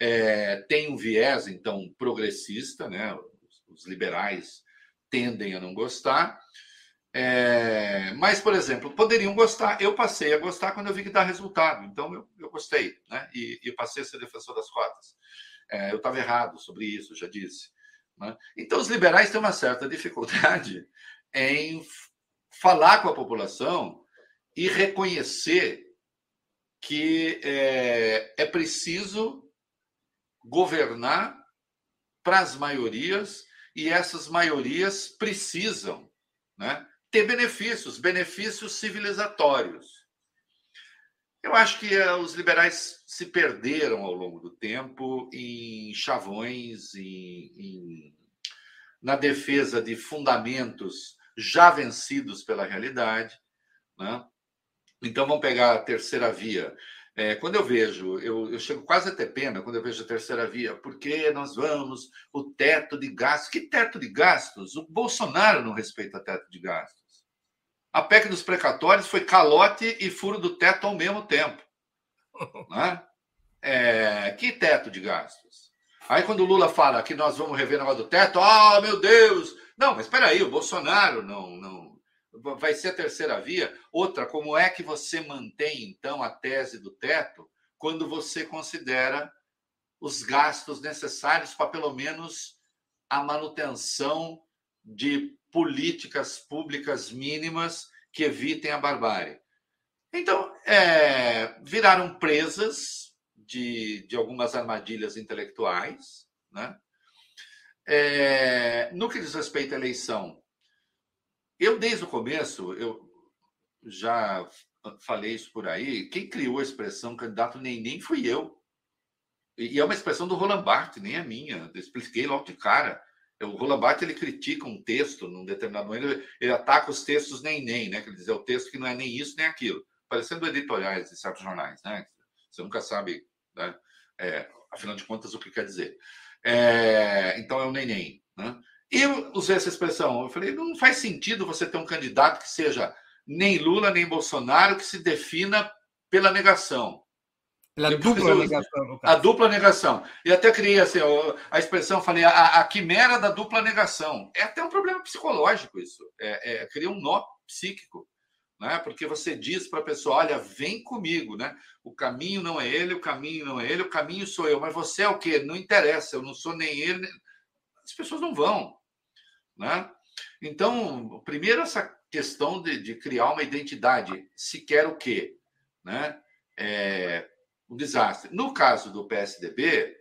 é, tem um viés, então, progressista, né? os liberais tendem a não gostar, é, mas, por exemplo, poderiam gostar. Eu passei a gostar quando eu vi que dá resultado. Então, eu, eu gostei, né? E, e passei a ser defensor das cotas. É, eu estava errado sobre isso, já disse. Né? Então, os liberais têm uma certa dificuldade [LAUGHS] em falar com a população e reconhecer que é, é preciso governar para as maiorias e essas maiorias precisam né, ter benefícios, benefícios civilizatórios. Eu acho que uh, os liberais se perderam ao longo do tempo em chavões, em, em, na defesa de fundamentos já vencidos pela realidade. Né? Então, vamos pegar a terceira via. É, quando eu vejo, eu, eu, chego quase a ter pena quando eu vejo a terceira via, porque nós vamos, o teto de gastos. Que teto de gastos? O Bolsonaro não respeita teto de gastos. A PEC dos precatórios foi calote e furo do teto ao mesmo tempo. [LAUGHS] Né? É, que teto de gastos? Aí quando o Lula fala que nós vamos rever o negócio do teto, ah, oh, meu Deus! Não, mas espera aí, o Bolsonaro não, não, vai ser a terceira via. Outra, como é que você mantém, então, a tese do teto quando você considera os gastos necessários para pelo menos a manutenção de políticas públicas mínimas que evitem a barbárie. Então, é, viraram presas de, de algumas armadilhas intelectuais. Né? É, no que diz respeito à eleição, eu, desde o começo, eu já falei isso por aí, quem criou a expressão candidato nem nem fui eu. E é uma expressão do Roland Barthes, nem a minha. Eu expliquei logo de cara. O Roland Barthes ele critica um texto num determinado momento, ele, ataca os textos nem nem, né? Quer dizer, o texto que não é nem isso nem aquilo, parecendo editoriais de certos jornais, né? Você nunca sabe, né? É, afinal de contas, o que quer dizer. É, então é o nem nem, né? Eu usei essa expressão. Eu falei, não faz sentido você ter um candidato que seja nem Lula nem Bolsonaro que se defina pela negação. Pela dupla eu, negação. A dupla negação. E até criei assim, a expressão, falei, a, a, quimera da dupla negação. É até um problema psicológico isso. É, é, cria um nó psíquico. Né? Porque você diz para a pessoa: olha, vem comigo, né? O caminho não é ele, o caminho não é ele, o caminho sou eu. Mas você é o quê? Não interessa, eu não sou nem ele. Nem... As pessoas não vão. Né? Então, primeiro, essa questão de, de criar uma identidade, se quer o quê? Né? É, um desastre. No caso do PSDB,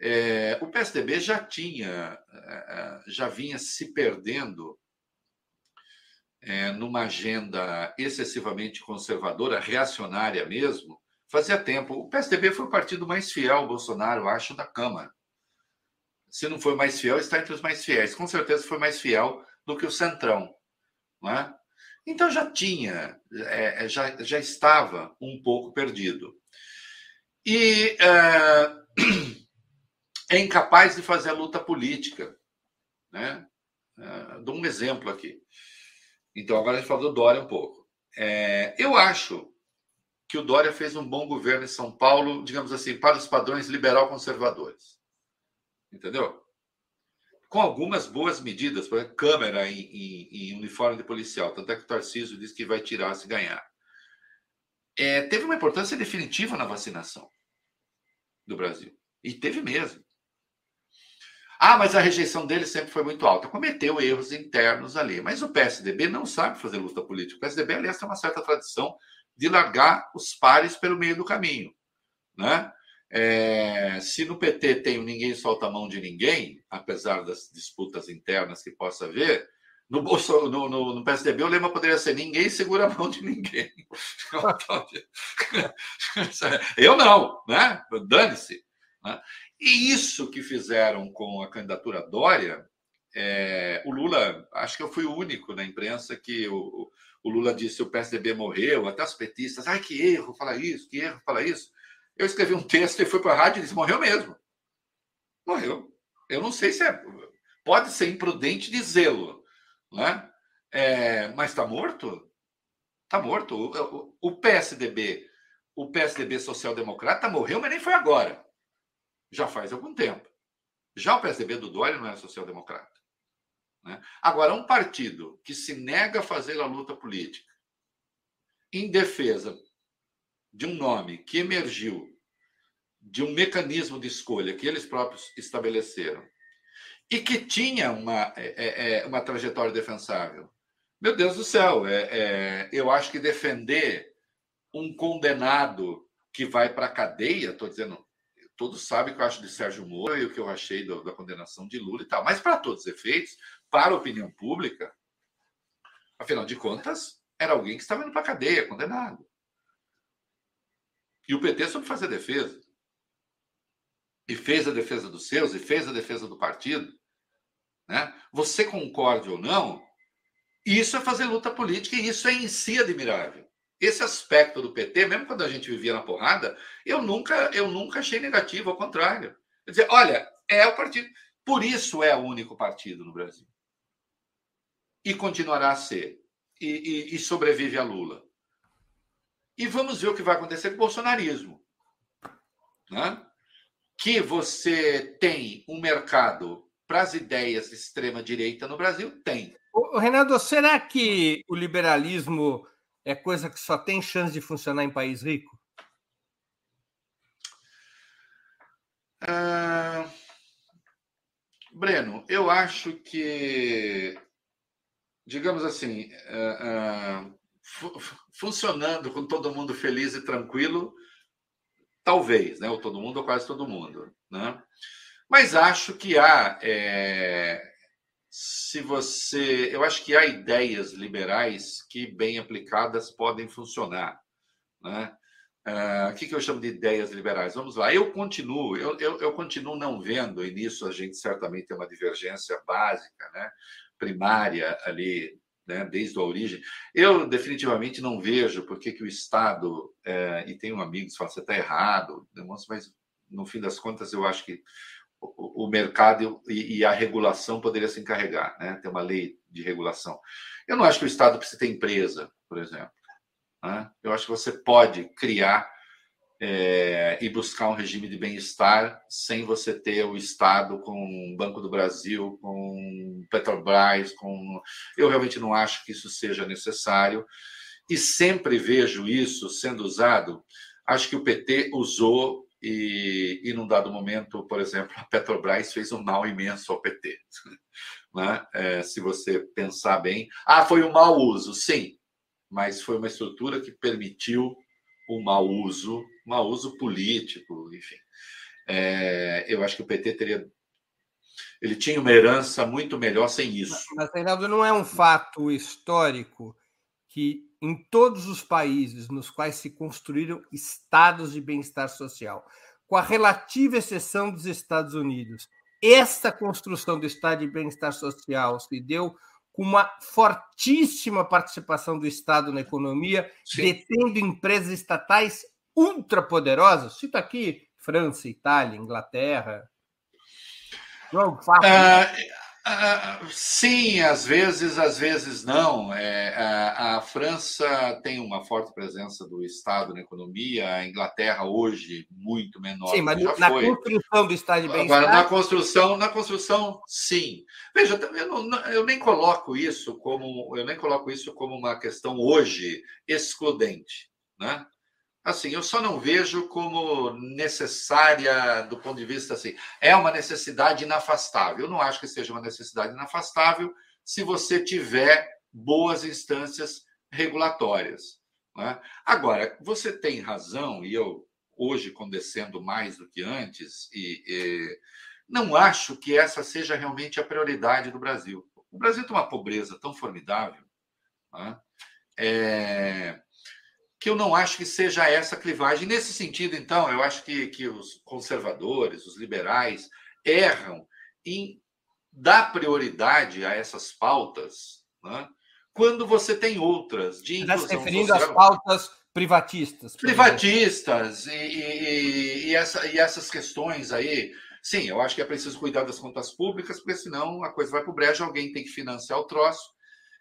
é, o PSDB já tinha, é, já vinha se perdendo é, numa agenda excessivamente conservadora, reacionária mesmo, fazia tempo. O PSDB foi o partido mais fiel ao Bolsonaro, acho, da Câmara. Se não foi mais fiel, está entre os mais fiéis. Com certeza foi mais fiel do que o Centrão. Não é? Então já tinha, é, é já, já estava um pouco perdido. E é, [CLEARS THROAT] é incapaz de fazer a luta política. Né? É, dou um exemplo aqui. Então, agora a gente fala do Dória um pouco. É, eu acho que o Dória fez um bom governo em São Paulo, digamos assim, para os padrões liberal-conservadores. Entendeu? Com algumas boas medidas, por exemplo, câmera em, em, em, uniforme de policial. Tanto é que o Tarcísio disse que vai tirar se ganhar. É, teve uma importância definitiva na vacinação do Brasil. E teve mesmo. Ah, mas a rejeição dele sempre foi muito alta. Cometeu erros internos ali. Mas o PSDB não sabe fazer luta política. O PSDB, aliás, tem uma certa tradição de largar os pares pelo meio do caminho. Né? É, se no PT tem ninguém solta a mão de ninguém, apesar das disputas internas que possa haver, no, Bolso, no, no, no, PSDB o lema poderia ser ninguém segura a mão de ninguém. [LAUGHS] Eu não, né? Dane-se. Né? E isso que fizeram com a candidatura Dória, é, o Lula, acho que eu fui o único na imprensa que o, o Lula disse o PSDB morreu, até os petistas, ai que erro, fala isso, que erro, fala isso. Eu escrevi um texto e fui para a rádio e disse: morreu mesmo. Morreu. Eu não sei se é. Pode ser imprudente dizê-lo, né? É, mas está morto? Está morto. O, o, o, PSDB, o PSDB social-democrata morreu, mas nem foi agora. Já faz algum tempo. Já o PSDB do Dória não é social-democrata. Né? Agora, um partido que se nega a fazer a luta política em defesa de um nome que emergiu de um mecanismo de escolha que eles próprios estabeleceram e que tinha uma, é, é, é uma trajetória defensável. Meu Deus do céu, é, é eu acho que defender um condenado que vai para a cadeia, estou dizendo, todos sabem o que eu acho de Sérgio Moro e o que eu achei da, da condenação de Lula e tal, mas para todos os efeitos, para a opinião pública, afinal de contas, era alguém que estava indo para a cadeia, condenado. E o PT soube fazer defesa. E fez a defesa dos seus, e fez a defesa do partido. Né? Você concorde ou não, isso é fazer luta política e isso é em si admirável. Esse aspecto do PT, mesmo quando a gente vivia na porrada, eu nunca, eu nunca achei negativo, ao contrário. Quer dizer, olha, é o partido. Por isso é o único partido no Brasil. E continuará a ser. E, e, e sobrevive a Lula. E vamos ver o que vai acontecer com o bolsonarismo. Né? Que você tem um mercado para as ideias de extrema-direita no Brasil? Tem. O Renato, será que o liberalismo é coisa que só tem chance de funcionar em país rico? É, Breno, eu acho que, digamos assim, uh, uh, funcionando com todo mundo feliz e tranquilo, talvez, né? Ou todo mundo, ou quase todo mundo, né? Mas acho que há, é, se você, eu acho que há ideias liberais que, bem aplicadas, podem funcionar, né? Uh, o que, que eu chamo de ideias liberais? Vamos lá. Eu continuo, eu, eu, eu, continuo não vendo, e nisso a gente certamente tem uma divergência básica, né? primária ali, né? desde a origem. Eu definitivamente não vejo por que, que o Estado, é, e tenho amigos que falam, você está errado, mas no fim das contas eu acho que o, o mercado e, e, a regulação poderia se encarregar, né? ter uma lei de regulação. Eu não acho que o Estado precisa ter empresa, por exemplo. Né? Eu acho que você pode criar é, e buscar um regime de bem-estar sem você ter o Estado com o Banco do Brasil, com Petrobras, com. Eu realmente não acho que isso seja necessário e sempre vejo isso sendo usado. Acho que o PT usou e, e num dado momento, por exemplo, a Petrobras fez um mal imenso ao PT. [LAUGHS] Né? É, se você pensar bem, ah, foi um mau uso, sim, mas foi uma estrutura que permitiu o mau uso, mau uso político, enfim. É, eu acho que o PT teria. Ele tinha uma herança muito melhor sem isso. Mas, Reinaldo, não é um fato histórico que em todos os países nos quais se construíram estados de bem-estar social, com a relativa exceção dos Estados Unidos, essa construção do estado de bem-estar social se deu com uma fortíssima participação do Estado na economia, Sim. detendo empresas estatais ultrapoderosas. Cito aqui França, Itália, Inglaterra. Não, uh, Uh, sim, às vezes, às vezes não. É, a, a, França tem uma forte presença do Estado na economia, a Inglaterra hoje muito menor. Sim, mas na foi. construção do Estado de bem-estar. Agora, na construção, na construção, sim. Veja, eu, não, eu nem coloco isso como eu nem coloco isso como uma questão hoje excludente, né? Assim, eu só não vejo como necessária do ponto de vista assim. É uma necessidade inafastável. Eu não acho que seja uma necessidade inafastável se você tiver boas instâncias regulatórias. Né? Agora, você tem razão, e eu hoje condescendo mais do que antes, e, e não acho que essa seja realmente a prioridade do Brasil. O Brasil tem uma pobreza tão formidável. Né? É, que eu não acho que seja essa clivagem. Nesse sentido, então, eu acho que, que os conservadores, os liberais, erram em dar prioridade a essas pautas né, quando você tem outras de inclusão Você está se referindo social. às pautas privatistas. Privatistas e, e, e, essa, e essas questões aí. Sim, eu acho que é preciso cuidar das contas públicas, porque senão a coisa vai para o brejo, alguém tem que financiar o troço.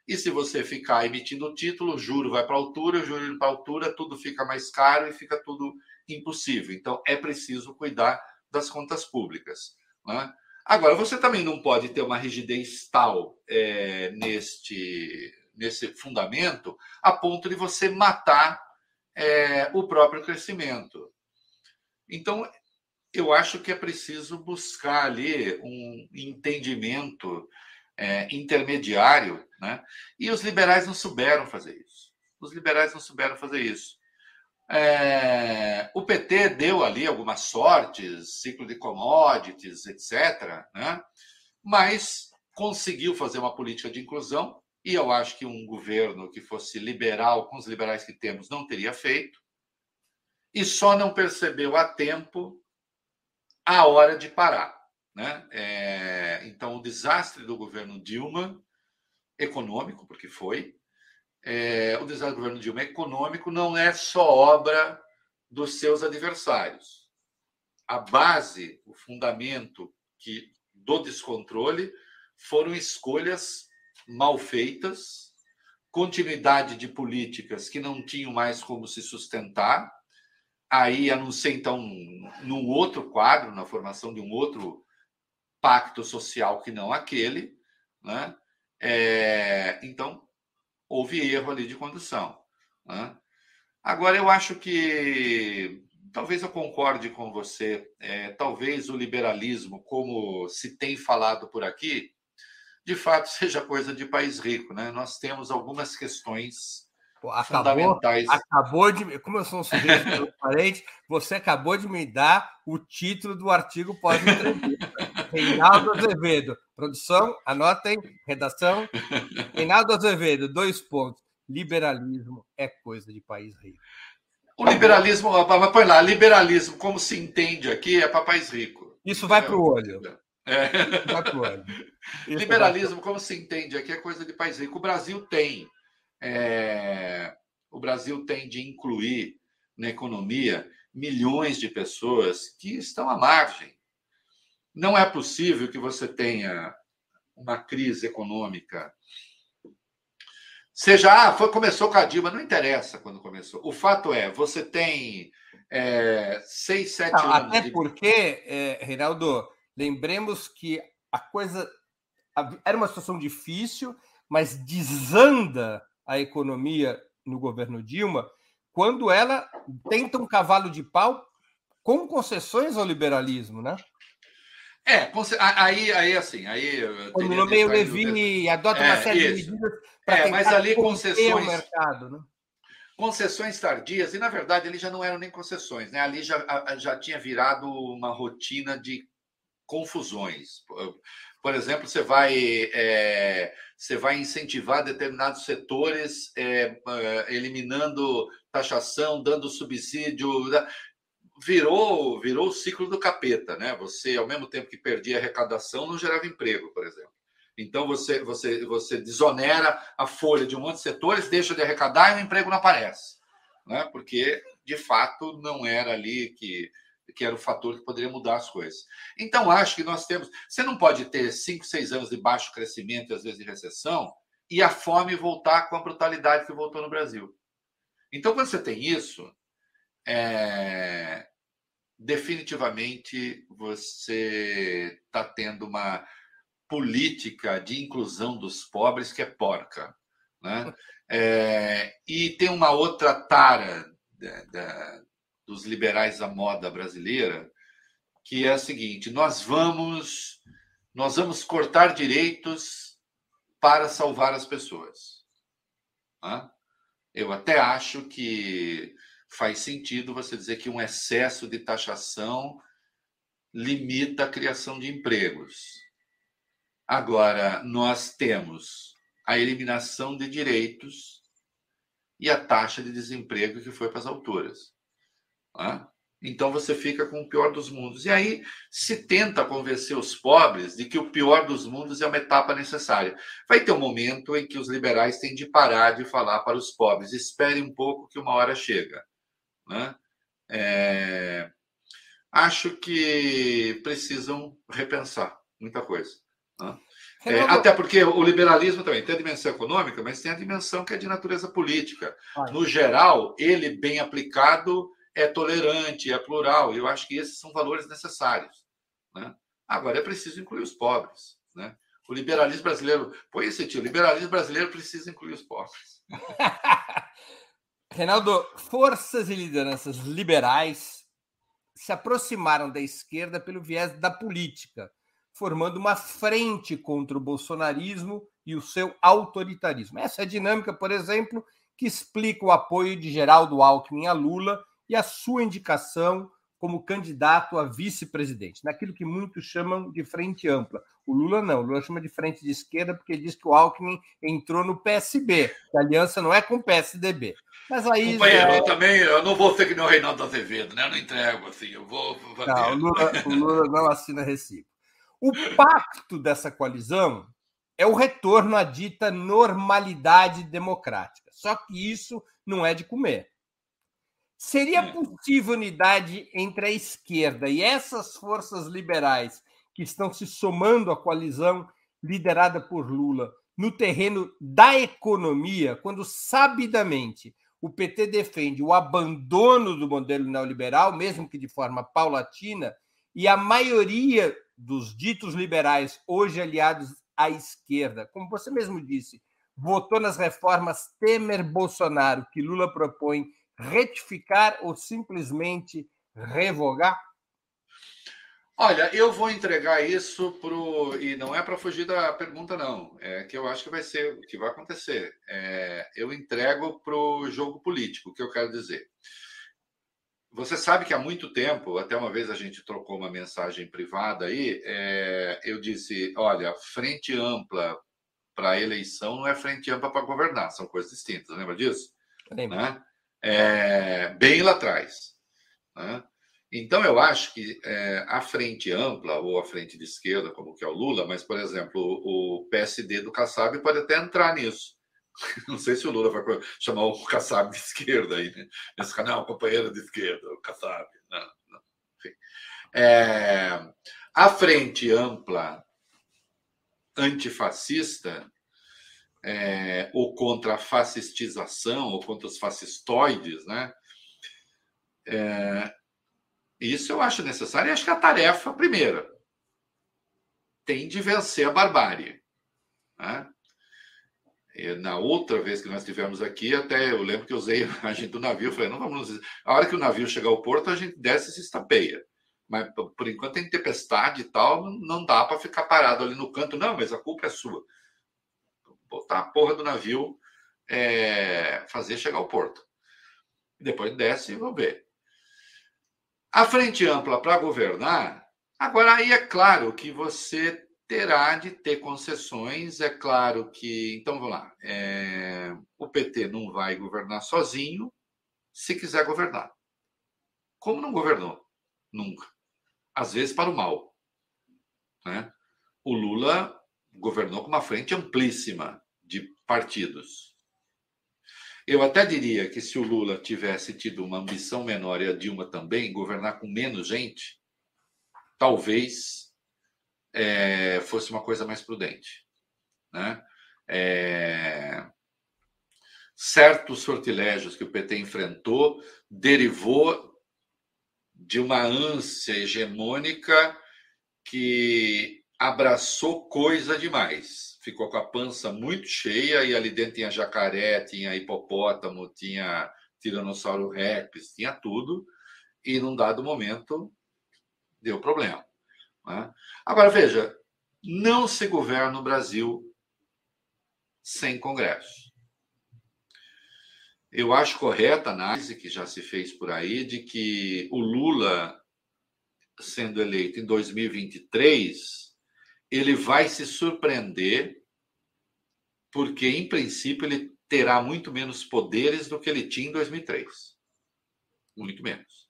E se você ficar emitindo título, o juro vai para a altura, o juro para a altura, tudo fica mais caro e fica tudo impossível. Então, é preciso cuidar das contas públicas. Né? Agora, você também não pode ter uma rigidez tal é, neste, nesse fundamento a ponto de você matar é, o próprio crescimento. Então, eu acho que é preciso buscar ali um entendimento é, intermediário, né? e os liberais não souberam fazer isso. Os liberais não souberam fazer isso. É, o PT deu ali algumas sortes, ciclo de commodities, etc., né? mas conseguiu fazer uma política de inclusão, e eu acho que um governo que fosse liberal, com os liberais que temos, não teria feito, e só não percebeu a tempo a hora de parar. Né? É, então, o desastre do governo Dilma, econômico, porque foi, é, o desastre do governo Dilma econômico não é só obra dos seus adversários. A base, o fundamento que do descontrole foram escolhas mal feitas, continuidade de políticas que não tinham mais como se sustentar. Aí anunciei, então, num outro quadro, na formação de um outro pacto social que não aquele, né? É, então, houve erro ali de condução. Né? Agora, eu acho que talvez eu concorde com você. É, talvez o liberalismo, como se tem falado por aqui, de fato [LAUGHS] seja coisa de país rico. Né? Nós temos algumas questões acabou, fundamentais. Acabou de. Como eu sou um sujeito transparente, você acabou de me dar o título do artigo pós-entrevista. Reinaldo Azevedo. Produção, anotem, redação. Reinaldo Azevedo, dois pontos. Liberalismo é coisa de país rico. O liberalismo, põe lá, liberalismo, como se entende aqui, é para país rico. Isso vai para o olho. É. Vai pro olho. [LAUGHS] Liberalismo, como se entende aqui, é coisa de país rico. O Brasil tem. É... O Brasil tem de incluir na economia milhões de pessoas que estão à margem. Não é possível que você tenha uma crise econômica Seja, ah, foi, começou com a Dilma, não interessa quando começou. O fato é, você tem é, seis, sete não, anos. Até de... porque, é, Reinaldo, lembremos que a coisa era uma situação difícil, mas desanda a economia no governo Dilma quando ela tenta um cavalo de pau com concessões ao liberalismo, né? É, aí, aí assim, aí. Quando nomeia o Levine adota é, uma série isso. de medidas para é, mas ali concessões. O mercado, né? Concessões tardias, e na verdade ali já não eram nem concessões, né? Ali já, já tinha virado uma rotina de confusões. Por exemplo, você vai, é, você vai incentivar determinados setores, é, é eliminando taxação, dando subsídio virou virou o ciclo do capeta, né? Você, ao mesmo tempo que perdia arrecadação, não gerava emprego, por exemplo. Então você você você desonera a folha de um monte de setores, deixa de arrecadar e o emprego não aparece, né? Porque de fato não era ali que que era o fator que poderia mudar as coisas. Então acho que nós temos, você não pode ter cinco, seis anos de baixo crescimento e às vezes de recessão e a fome voltar com a brutalidade que voltou no Brasil. Então quando você tem isso, é, definitivamente você está tendo uma política de inclusão dos pobres que é porca. Né? [LAUGHS] É, e tem uma outra tara da, da, dos liberais da moda brasileira, que é a seguinte: nós vamos, nós vamos cortar direitos para salvar as pessoas. Eu até acho que faz sentido você dizer que um excesso de taxação limita a criação de empregos. Agora, nós temos a eliminação de direitos e a taxa de desemprego que foi para as alturas. Né? Então você fica com o pior dos mundos. E aí se tenta convencer os pobres de que o pior dos mundos é uma etapa necessária. Vai ter um momento em que os liberais têm de parar de falar para os pobres: espere um pouco que uma hora chega. Né? É... Acho que precisam repensar muita coisa. Né? É, até porque o liberalismo também tem a dimensão econômica, mas tem a dimensão que é de natureza política. No geral, ele, bem aplicado, é tolerante, é plural. Eu acho que esses são valores necessários. Né? Agora, é preciso incluir os pobres. Né? O liberalismo brasileiro, põe esse tio, o liberalismo brasileiro precisa incluir os pobres. [LAUGHS] Reinaldo, forças e lideranças liberais se aproximaram da esquerda pelo viés da política, formando uma frente contra o bolsonarismo e o seu autoritarismo. Essa é a dinâmica, por exemplo, que explica o apoio de Geraldo Alckmin a Lula e a sua indicação como candidato a vice-presidente, naquilo que muitos chamam de frente ampla. O Lula não, o Lula chama de frente de esquerda porque diz que o Alckmin entrou no PSB, que a aliança não é com o PSDB. Mas aí. Companheiro, eu também eu não vou ser que nem o Reinaldo Azevedo, né? Eu não entrego assim, eu vou. Não, o Lula, o Lula não assina recibo. O pacto dessa coalizão é o retorno à dita normalidade democrática. Só que isso não é de comer. Seria é. possível unidade entre a esquerda e essas forças liberais que estão se somando à coalizão liderada por Lula no terreno da economia, quando sabidamente o PT defende o abandono do modelo neoliberal, mesmo que de forma paulatina, e a maioria dos ditos liberais, hoje aliados à esquerda, como você mesmo disse, votou nas reformas Temer-Bolsonaro que Lula propõe retificar ou simplesmente revogar? Olha, eu vou entregar isso pro e não é para fugir da pergunta não, é que eu acho que vai ser, que vai acontecer. É, eu entrego para o jogo político, o que eu quero dizer. Você sabe que há muito tempo, até uma vez a gente trocou uma mensagem privada aí, é, eu disse, olha, frente ampla para eleição não é frente ampla para governar, são coisas distintas, lembra disso? Lembra. Né? É, bem lá atrás. Né? Então, eu acho que é, a frente ampla, ou a frente de esquerda, como que é o Lula, mas, por exemplo, o PSD do Kassab pode até entrar nisso. [LAUGHS] Não sei se o Lula vai chamar o Kassab de esquerda aí, né? Canal, companheiro de esquerda, o Kassab. Não, não. É, a frente ampla antifascista, é, ou contra a fascistização, ou contra os fascistoides, né? É, isso eu acho necessário e acho que a tarefa primeira tem de vencer a barbárie. Né? na outra vez que nós tivemos aqui, até eu lembro que eu usei [LAUGHS] a gente do navio, falei, não vamos. A hora que o navio chegar ao porto, a gente desce e se estapeia. Mas por enquanto tem tempestade e tal, não dá para ficar parado ali no canto, não, mas a culpa é sua. Botar a porra do navio, é, fazer chegar ao porto. Depois desce e vamos ver. A frente ampla para governar, agora aí é claro que você terá de ter concessões, é claro que. Então vamos lá. É, o PT não vai governar sozinho se quiser governar. Como não governou? Nunca. Às vezes para o mal. Né? O Lula governou com uma frente amplíssima partidos. Eu até diria que se o Lula tivesse tido uma ambição menor e a Dilma também, governar com menos gente, talvez é, fosse uma coisa mais prudente. Né? É, certos sortilégios que o PT enfrentou derivou de uma ânsia hegemônica que abraçou coisa demais ficou com a pança muito cheia e ali dentro tinha jacaré, tinha hipopótamo, tinha tiranossauro rex, tinha tudo. E num dado momento deu problema. Né? Agora veja, não se governa o Brasil sem Congresso. Eu acho correta a análise que já se fez por aí de que o Lula, sendo eleito em 2023, ele vai se surpreender, porque, em princípio, ele terá muito menos poderes do que ele tinha em 2003. Muito menos.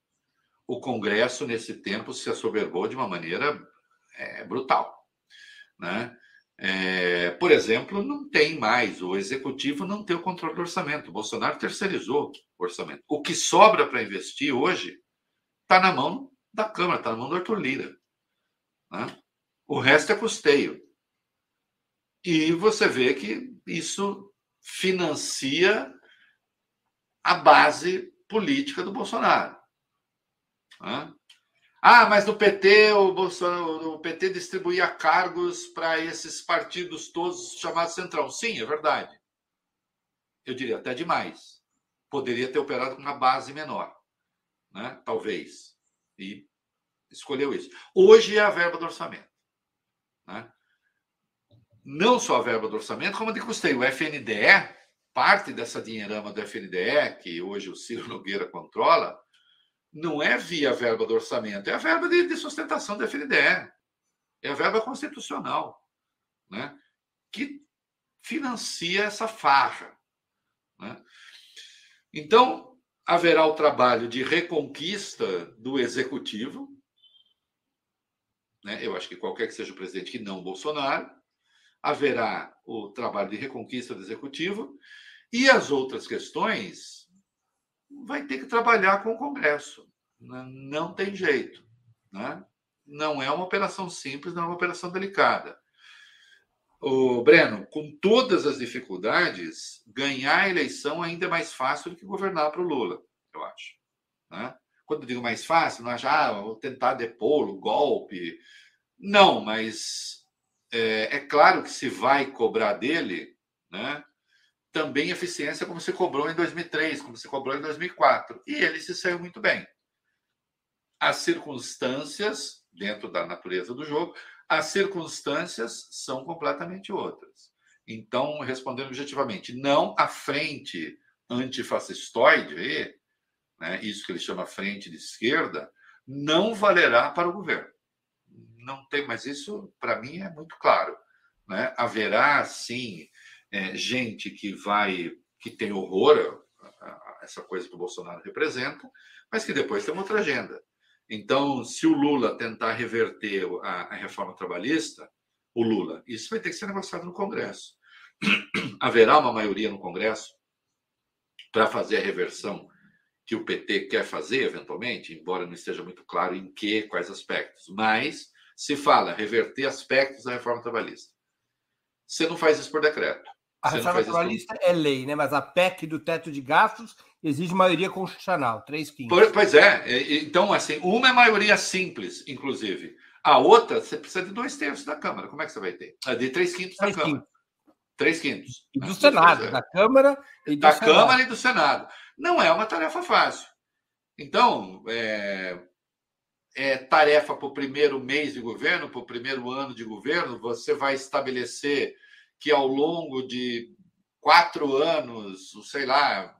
O Congresso, nesse tempo, se assoberbou de uma maneira é, brutal. Né? É, por exemplo, não tem mais, o executivo não tem o controle do orçamento. O Bolsonaro terceirizou o orçamento. O que sobra para investir hoje está na mão da Câmara, está na mão do Arthur Lira. Né? O resto é custeio. E você vê que isso financia a base política do Bolsonaro. Ah, mas no PT o, Bolsonaro, o PT distribuía cargos para esses partidos todos chamados Centrão. Sim, é verdade. Eu diria até demais. Poderia ter operado com uma base menor, né? talvez. E escolheu isso. Hoje é a verba do orçamento. Né? Não só a verba do orçamento, como de custeio. O FNDE, parte dessa dinheirama do FNDE, que hoje o Ciro [LAUGHS] Nogueira controla, não é via verba do orçamento, é a verba de, de sustentação do FNDE. É a verba constitucional, né? que financia essa farra. Né? Então, haverá o trabalho de reconquista do executivo, né? eu acho que qualquer que seja o presidente que não Bolsonaro, haverá o trabalho de reconquista do executivo e as outras questões vai ter que trabalhar com o Congresso. Né? Não tem jeito. Né? Não é uma operação simples, não é uma operação delicada. O Breno, com todas as dificuldades, ganhar a eleição ainda é mais fácil do que governar para o Lula, eu acho. Né? Quando eu digo mais fácil, não acha, ah, vou tentar depor o golpe. Não, mas é, é, claro que se vai cobrar dele, né? Também eficiência como se cobrou em 2003, como se cobrou em 2004. E ele se saiu muito bem. as circunstâncias, dentro da natureza do jogo, as circunstâncias são completamente outras. Então, respondendo objetivamente, não a frente antifascistoide, né, isso que ele chama frente de esquerda, não valerá para o governo. Não tem, mas isso para mim é muito claro. Né? Haverá sim é, gente que vai que tem horror a, a essa coisa que o Bolsonaro representa, mas que depois tem uma outra agenda. Então, se o Lula tentar reverter a, a reforma trabalhista, o Lula, isso vai ter que ser negociado no Congresso. [CLEARS THROAT] Haverá uma maioria no Congresso para fazer a reversão que o PT quer fazer, eventualmente, embora não esteja muito claro em que, quais aspectos. Mas se fala reverter aspectos da reforma trabalhista. Você não faz isso por decreto. A reforma trabalhista por... é lei, né? Mas a PEC do teto de gastos exige maioria constitucional, 3 quintos. Pois é. Então, assim, uma é maioria simples, inclusive. A outra, você precisa de dois terços da Câmara. Como é que você vai ter? É de três quintos da Câmara. Quintos. Três quintos. E do né? Senado, da Câmara e do da Senado. Câmara e do Senado. Não é uma tarefa fácil. Então, é, é tarefa para o primeiro mês de governo, para o primeiro ano de governo, você vai estabelecer que ao longo de quatro anos, sei lá,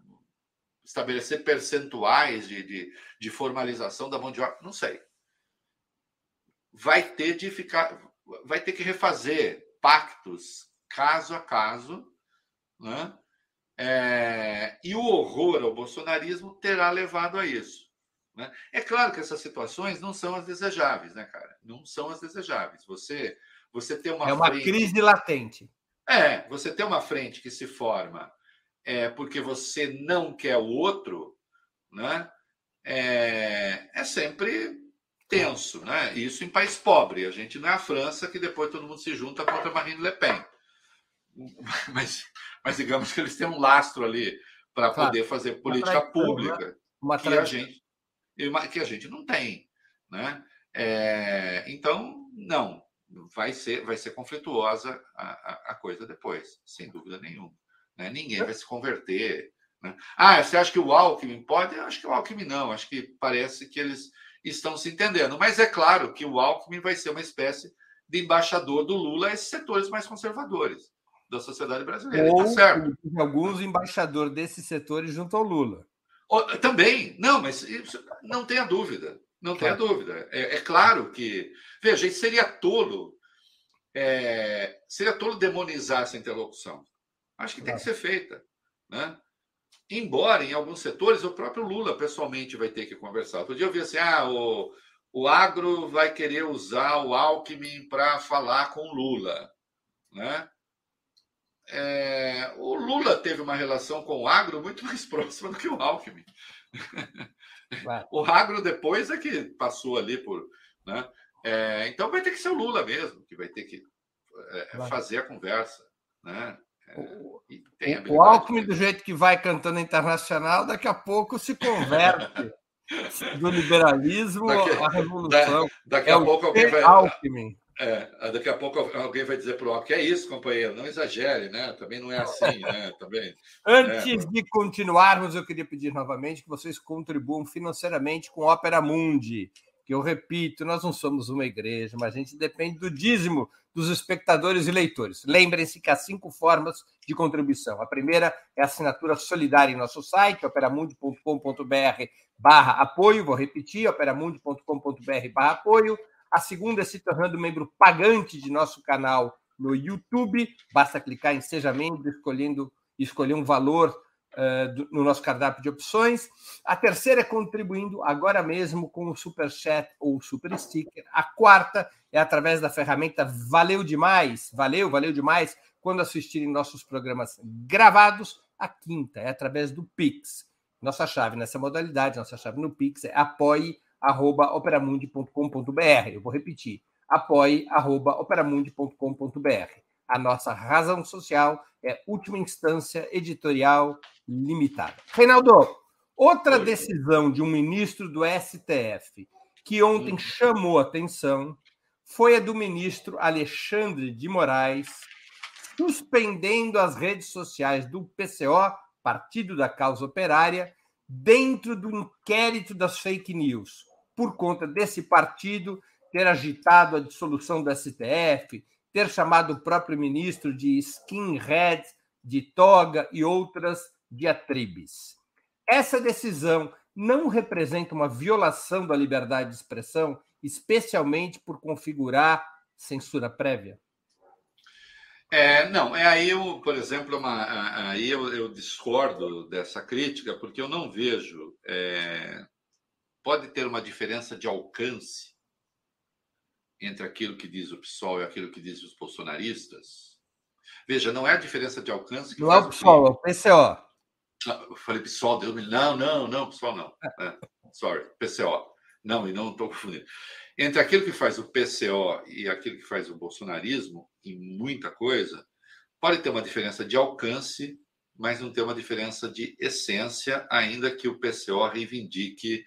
estabelecer percentuais de, de, de formalização da mão de obra, não sei. Vai ter de ficar, vai ter que refazer pactos caso a caso, né? É, e o horror ao bolsonarismo terá levado a isso. Né? É claro que essas situações não são as desejáveis, né, cara? Não são as desejáveis. Você, você tem uma. É uma frente... crise latente. É, você tem uma frente que se forma é, porque você não quer o outro, né? É, é sempre tenso, né? Isso em país pobre. A gente não é a França que depois todo mundo se junta contra Marine Le Pen. [LAUGHS] Mas mas digamos que eles têm um lastro ali para claro. poder fazer política né? pública uma que a gente que a gente não tem, né? É, então não vai ser vai ser conflituosa a, a, a coisa depois, sem dúvida nenhuma. Né? Ninguém vai se converter. Né? Ah, você acha que o Alckmin pode? Eu acho que o Alckmin não. Acho que parece que eles estão se entendendo. Mas é claro que o Alckmin vai ser uma espécie de embaixador do Lula a esses setores mais conservadores da sociedade brasileira. Tá Ou, tá certo. Alguns embaixadores desses setores junto ao Lula. Também, não, mas isso, não tenha dúvida. Não tenha dúvida. É, é, claro que. Veja, isso seria tolo. É, seria tolo demonizar essa interlocução. Acho que tem que ser feita. Né? Embora, em alguns setores, o próprio Lula pessoalmente vai ter que conversar. Outro dia eu vi assim: ah, o, o agro vai querer usar o Alckmin para falar com o Lula. Né? É, o Lula teve uma relação com o agro muito [LAUGHS] mais próxima do que o Alckmin. o agro depois é que passou ali por. Né? É, então vai ter que ser o Lula mesmo, que vai ter que é, fazer a conversa. Né? É, o, o Alckmin, do jeito que vai cantando internacional, daqui a pouco se converte [LAUGHS] do liberalismo daqui, à revolução. Da, daqui a é pouco alguém vai. Alckmin. É, daqui a pouco alguém vai dizer para o que é isso, companheiro, não exagere, né? Também não é assim, [LAUGHS] né? Também. Antes é, de continuarmos, eu queria pedir novamente que vocês contribuam financeiramente com Opera Mundi, que eu repito, nós não somos uma igreja, mas a gente depende do dízimo dos espectadores e leitores. Lembrem-se que há cinco formas de contribuição. A primeira é a assinatura solidária em nosso site, operamundi.com.br barra apoio, vou repetir, operamundi.com.br barra apoio. A segunda é se tornando membro pagante de nosso canal no YouTube. Basta clicar em Seja Membro, escolhendo escolher um valor uh, do, no nosso cardápio de opções. A terceira é contribuindo agora mesmo com o Super Chat ou Super Sticker. A quarta é através da ferramenta Valeu Demais. Valeu, valeu demais quando assistirem nossos programas gravados. A quinta é através do Pix. Nossa chave nessa modalidade, nossa chave no Pix é apoie operamundi.com.br. Eu vou repetir, apoie.operamundi.com.br. A nossa razão social é última instância editorial limitada. Reinaldo, outra decisão de um ministro do STF que ontem chamou atenção foi a do ministro Alexandre de Moraes suspendendo as redes sociais do PCO, Partido da Causa Operária, dentro do inquérito das fake news por conta desse partido ter agitado a dissolução do STF, ter chamado o próprio ministro de skinhead, de toga e outras diatribes. Essa decisão não representa uma violação da liberdade de expressão, especialmente por configurar censura prévia? É, não, é aí eu, por exemplo, uma, aí eu, eu, discordo dessa crítica, porque eu não vejo. É, pode ter uma diferença de alcance entre aquilo que diz o PSOL e aquilo que diz os bolsonaristas. Veja, não é a diferença de alcance que. Não é o PSOL, é o PCO. Ah, eu falei PSOL, Deus me. Não, não, não, PSOL não. É, sorry, PCO. Não, e não estou confundindo. Entre aquilo que faz o PCO e aquilo que faz o bolsonarismo, em muita coisa, pode ter uma diferença de alcance, mas não ter uma diferença de essência, ainda que o PCO reivindique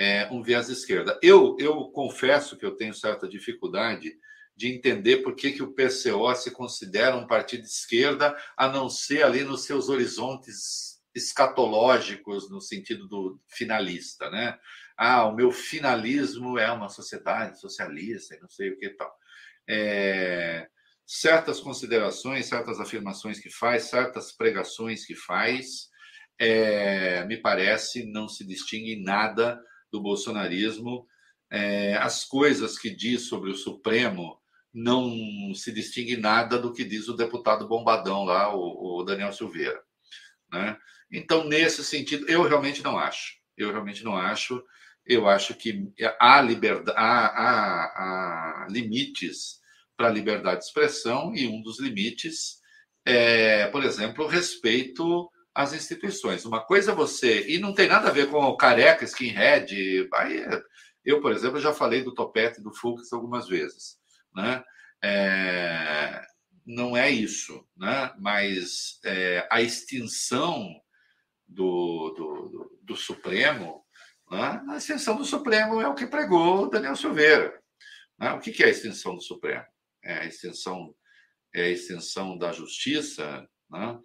é, um viés de esquerda. Eu, eu confesso que eu tenho certa dificuldade de entender por que, que o PCO se considera um partido de esquerda, a não ser ali nos seus horizontes escatológicos, no sentido do finalista, né? ah, o meu finalismo é uma sociedade socialista não sei o que tal. É, certas considerações, certas afirmações que faz, certas pregações que faz, é, me parece não se distingue nada do bolsonarismo. É, as coisas que diz sobre o Supremo não se distingue nada do que diz o deputado bombadão lá, o, o Daniel Silveira. Né? Então, nesse sentido, eu realmente não acho. Eu realmente não acho eu acho que há, liberdade, há, há, há limites para a liberdade de expressão e um dos limites é, por exemplo, respeito às instituições. Uma coisa é você. E não tem nada a ver com careca, skinhead. Aí, eu, por exemplo, já falei do topete do Fux algumas vezes. Né? É, não é isso, né? mas é, a extinção do, do, do, do Supremo né? A extensão do Supremo é o que pregou Daniel Silveira. Né? O que é a extensão do Supremo? É a extensão, é a extensão da justiça. Né?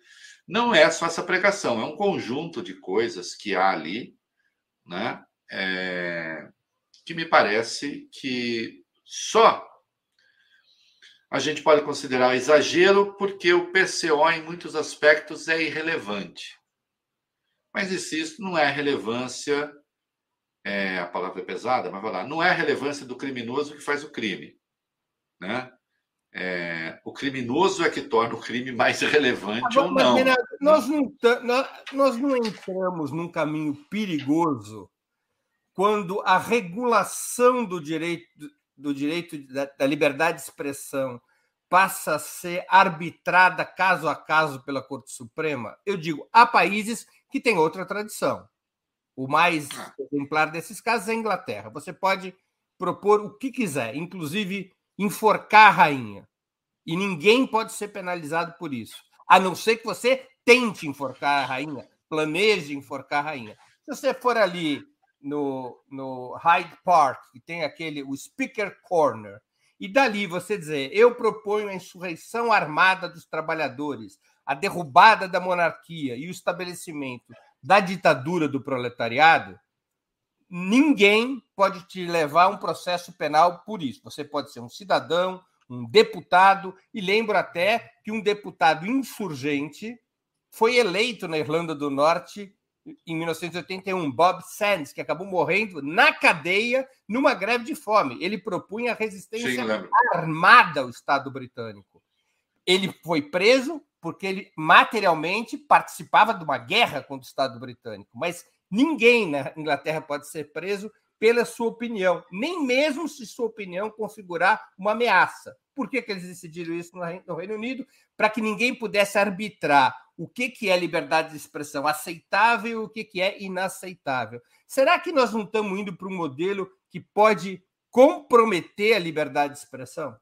Não é só essa pregação, é um conjunto de coisas que há ali, né? É, que me parece que só a gente pode considerar exagero porque o PCO, em muitos aspectos, é irrelevante. Mas isso não é relevância é, a palavra é pesada, mas vai lá, não é relevância do criminoso que faz o crime. Né? É, o criminoso é que torna o crime mais relevante ou não. Nós não. Nós não entramos num caminho perigoso quando a regulação do direito, do direito da, da liberdade de expressão passa a ser arbitrada caso a caso pela Corte Suprema. Eu digo, há países que têm outra tradição. O mais ah. exemplar desses casos é a Inglaterra. Você pode propor o que quiser, inclusive enforcar a rainha. E ninguém pode ser penalizado por isso, a não ser que você tente enforcar a rainha, planeje enforcar a rainha. Se você for ali no, no Hyde Park, que tem aquele o Speaker Corner, e dali você dizer: eu proponho a insurreição armada dos trabalhadores, a derrubada da monarquia e o estabelecimento da ditadura do proletariado, ninguém pode te levar a um processo penal por isso. Você pode ser um cidadão, um deputado, e lembro até que um deputado insurgente foi eleito na Irlanda do Norte em 1981, Bob Sands, que acabou morrendo na cadeia numa greve de fome. Ele propunha a resistência Sim, armada ao Estado britânico. Ele foi preso, porque ele materialmente participava de uma guerra contra o Estado britânico. Mas ninguém na Inglaterra pode ser preso pela sua opinião, nem mesmo se sua opinião configurar uma ameaça. Por que, que eles decidiram isso no Reino Unido? Para que ninguém pudesse arbitrar o que, que é liberdade de expressão aceitável e o que, que é inaceitável. Será que nós não estamos indo para um modelo que pode comprometer a liberdade de expressão?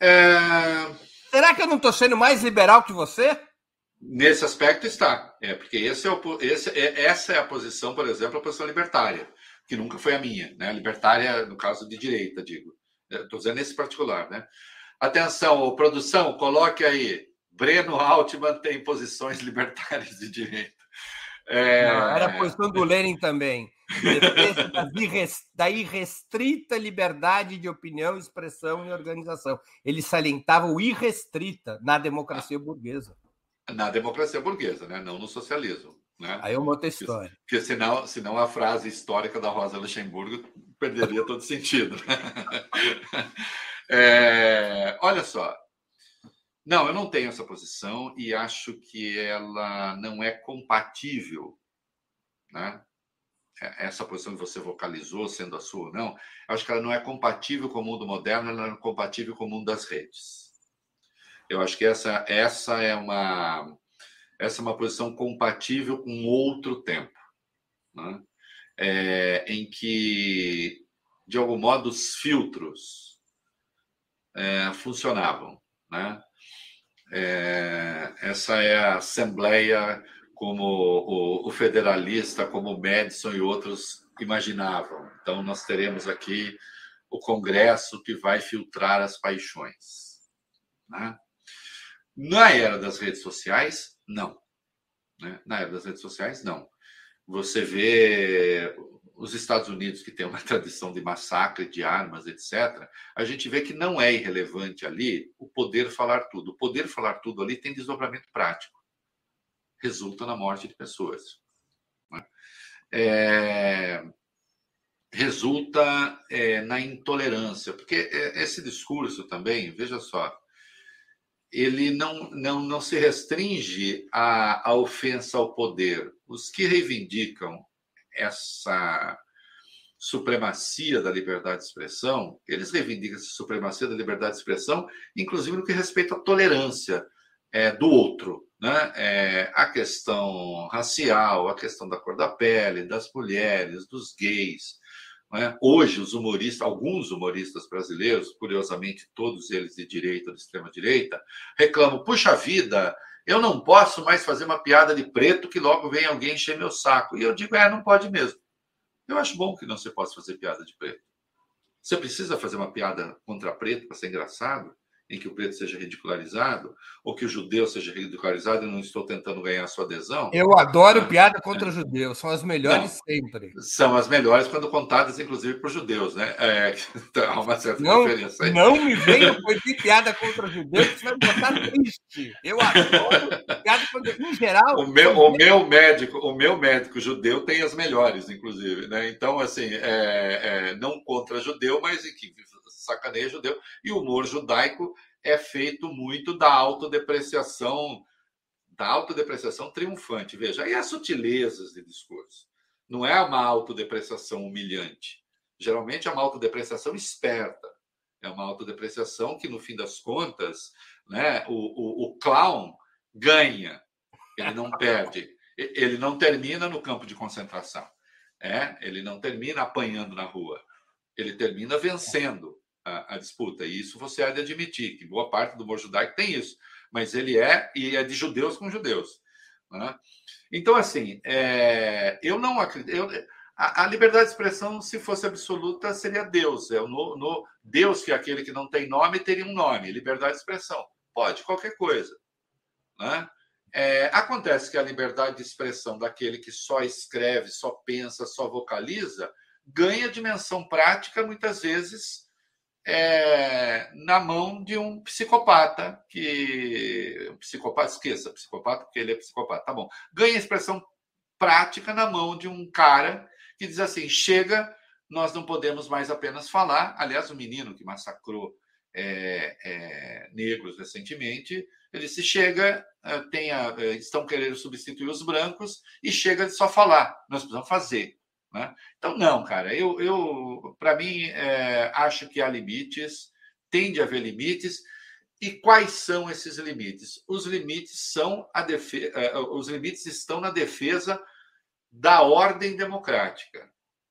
É... Será que eu não estou sendo mais liberal que você? Nesse aspecto está. É, porque esse é o, esse, é, essa é a posição, por exemplo, a posição libertária, que nunca foi a minha. Né? Libertária, no caso de direita, digo. Estou dizendo nesse particular. Né? Atenção, produção, coloque aí. Breno Altman tem posições [LAUGHS] libertárias de direita. É... Não, era a posição do Lenin também. da irrestrita liberdade de opinião, expressão e organização. Ele salientava o irrestrita na democracia burguesa. Na democracia burguesa, né? não no socialismo. Né? Aí é uma outra história. Porque, porque senão, senão a frase histórica da Rosa Luxemburgo perderia todo sentido. [LAUGHS] é, olha só. Não, eu não tenho essa posição e acho que ela não é compatível. Né? É, essa posição que você vocalizou, sendo a sua ou não, acho que ela não é compatível com o mundo moderno, ela não é compatível com o mundo das redes. Eu acho que essa, essa é uma essa é uma posição compatível com outro tempo, né? é, em que, de algum modo, os filtros é, funcionavam. Né? É, essa é a Assembleia como o, o, federalista, como o Madison e outros imaginavam. Então, nós teremos aqui o Congresso que vai filtrar as paixões. Né? Na era das redes sociais, não. Né? Na era das redes sociais, não. Você vê os Estados Unidos, que tem uma [LAUGHS] tradição de massacre de armas, etc., a gente vê que não é irrelevante ali o poder falar tudo. O poder falar tudo ali tem desdobramento prático. Resulta na morte de pessoas. Né? É... Resulta é, na intolerância, porque é, esse discurso também, veja só, ele não, não, não se restringe à, à ofensa ao poder. Os que reivindicam essa supremacia da liberdade de expressão, eles reivindicam essa supremacia da liberdade de expressão, inclusive no que respeita à tolerância é, do outro. Né? É, a questão racial, a questão da cor da pele, das mulheres, dos gays, é? Hoje, os humoristas, alguns humoristas brasileiros, curiosamente todos eles de direita ou de extrema direita, reclamam: puxa vida, eu não posso mais fazer uma piada de preto que logo vem alguém encher meu saco. E eu digo: é, não pode mesmo. Eu acho bom que não se possa fazer piada de preto. Você precisa fazer uma piada contra preto para ser engraçado? Em que o preto seja ridicularizado, ou que o judeu seja ridicularizado, e não estou tentando ganhar sua adesão. Eu adoro piada contra judeus, são as melhores não, sempre. São as melhores quando contadas, inclusive, por judeus, né? É, [LAUGHS] então, há uma certa não, diferença aí. Não me venha de piada contra judeus, você vai botar triste. Eu adoro piada contra. Em geral. O meu, o meu médico, o meu médico judeu tem as melhores, inclusive, né? Então, assim, é, é, não contra judeu, mas em que sacaneia judeu. E o humor judaico é feito muito da autodepreciação, da autodepreciação triunfante. Veja, aí as sutilezas de discurso. Não é uma autodepreciação humilhante. Geralmente é uma autodepreciação esperta. É uma autodepreciação que, no fim das contas, né, o, o, o clown ganha, ele não perde. Ele não termina no campo de concentração. É? Ele não termina apanhando na rua. Ele termina vencendo a, a, disputa. E isso você há de admitir, que boa parte do humor judaico tem isso. Mas ele é, e é de judeus com judeus. Né? Então, assim, é, eu não acredito. Eu, a, a, liberdade de expressão, se fosse absoluta, seria Deus. É o no, no, Deus, que é aquele que não tem nome, teria um nome. Liberdade de expressão. Pode, qualquer coisa. Né? É, acontece que a liberdade de expressão daquele que só escreve, só pensa, só vocaliza, ganha dimensão prática, muitas vezes, é, na mão de um psicopata, que. Psicopata, esqueça, psicopata, porque ele é psicopata, tá bom. Ganha expressão prática na mão de um cara que diz assim: chega, nós não podemos mais apenas falar. Aliás, o menino que massacrou é, é, negros recentemente, ele se chega, é, tem a, é, estão querendo substituir os brancos e chega de só falar. Nós precisamos fazer. Né? Então, não, cara, eu, eu para mim, é, acho que há limites, tende a haver limites. E quais são esses limites? Os limites são a defesa, é, os limites estão na defesa da ordem democrática,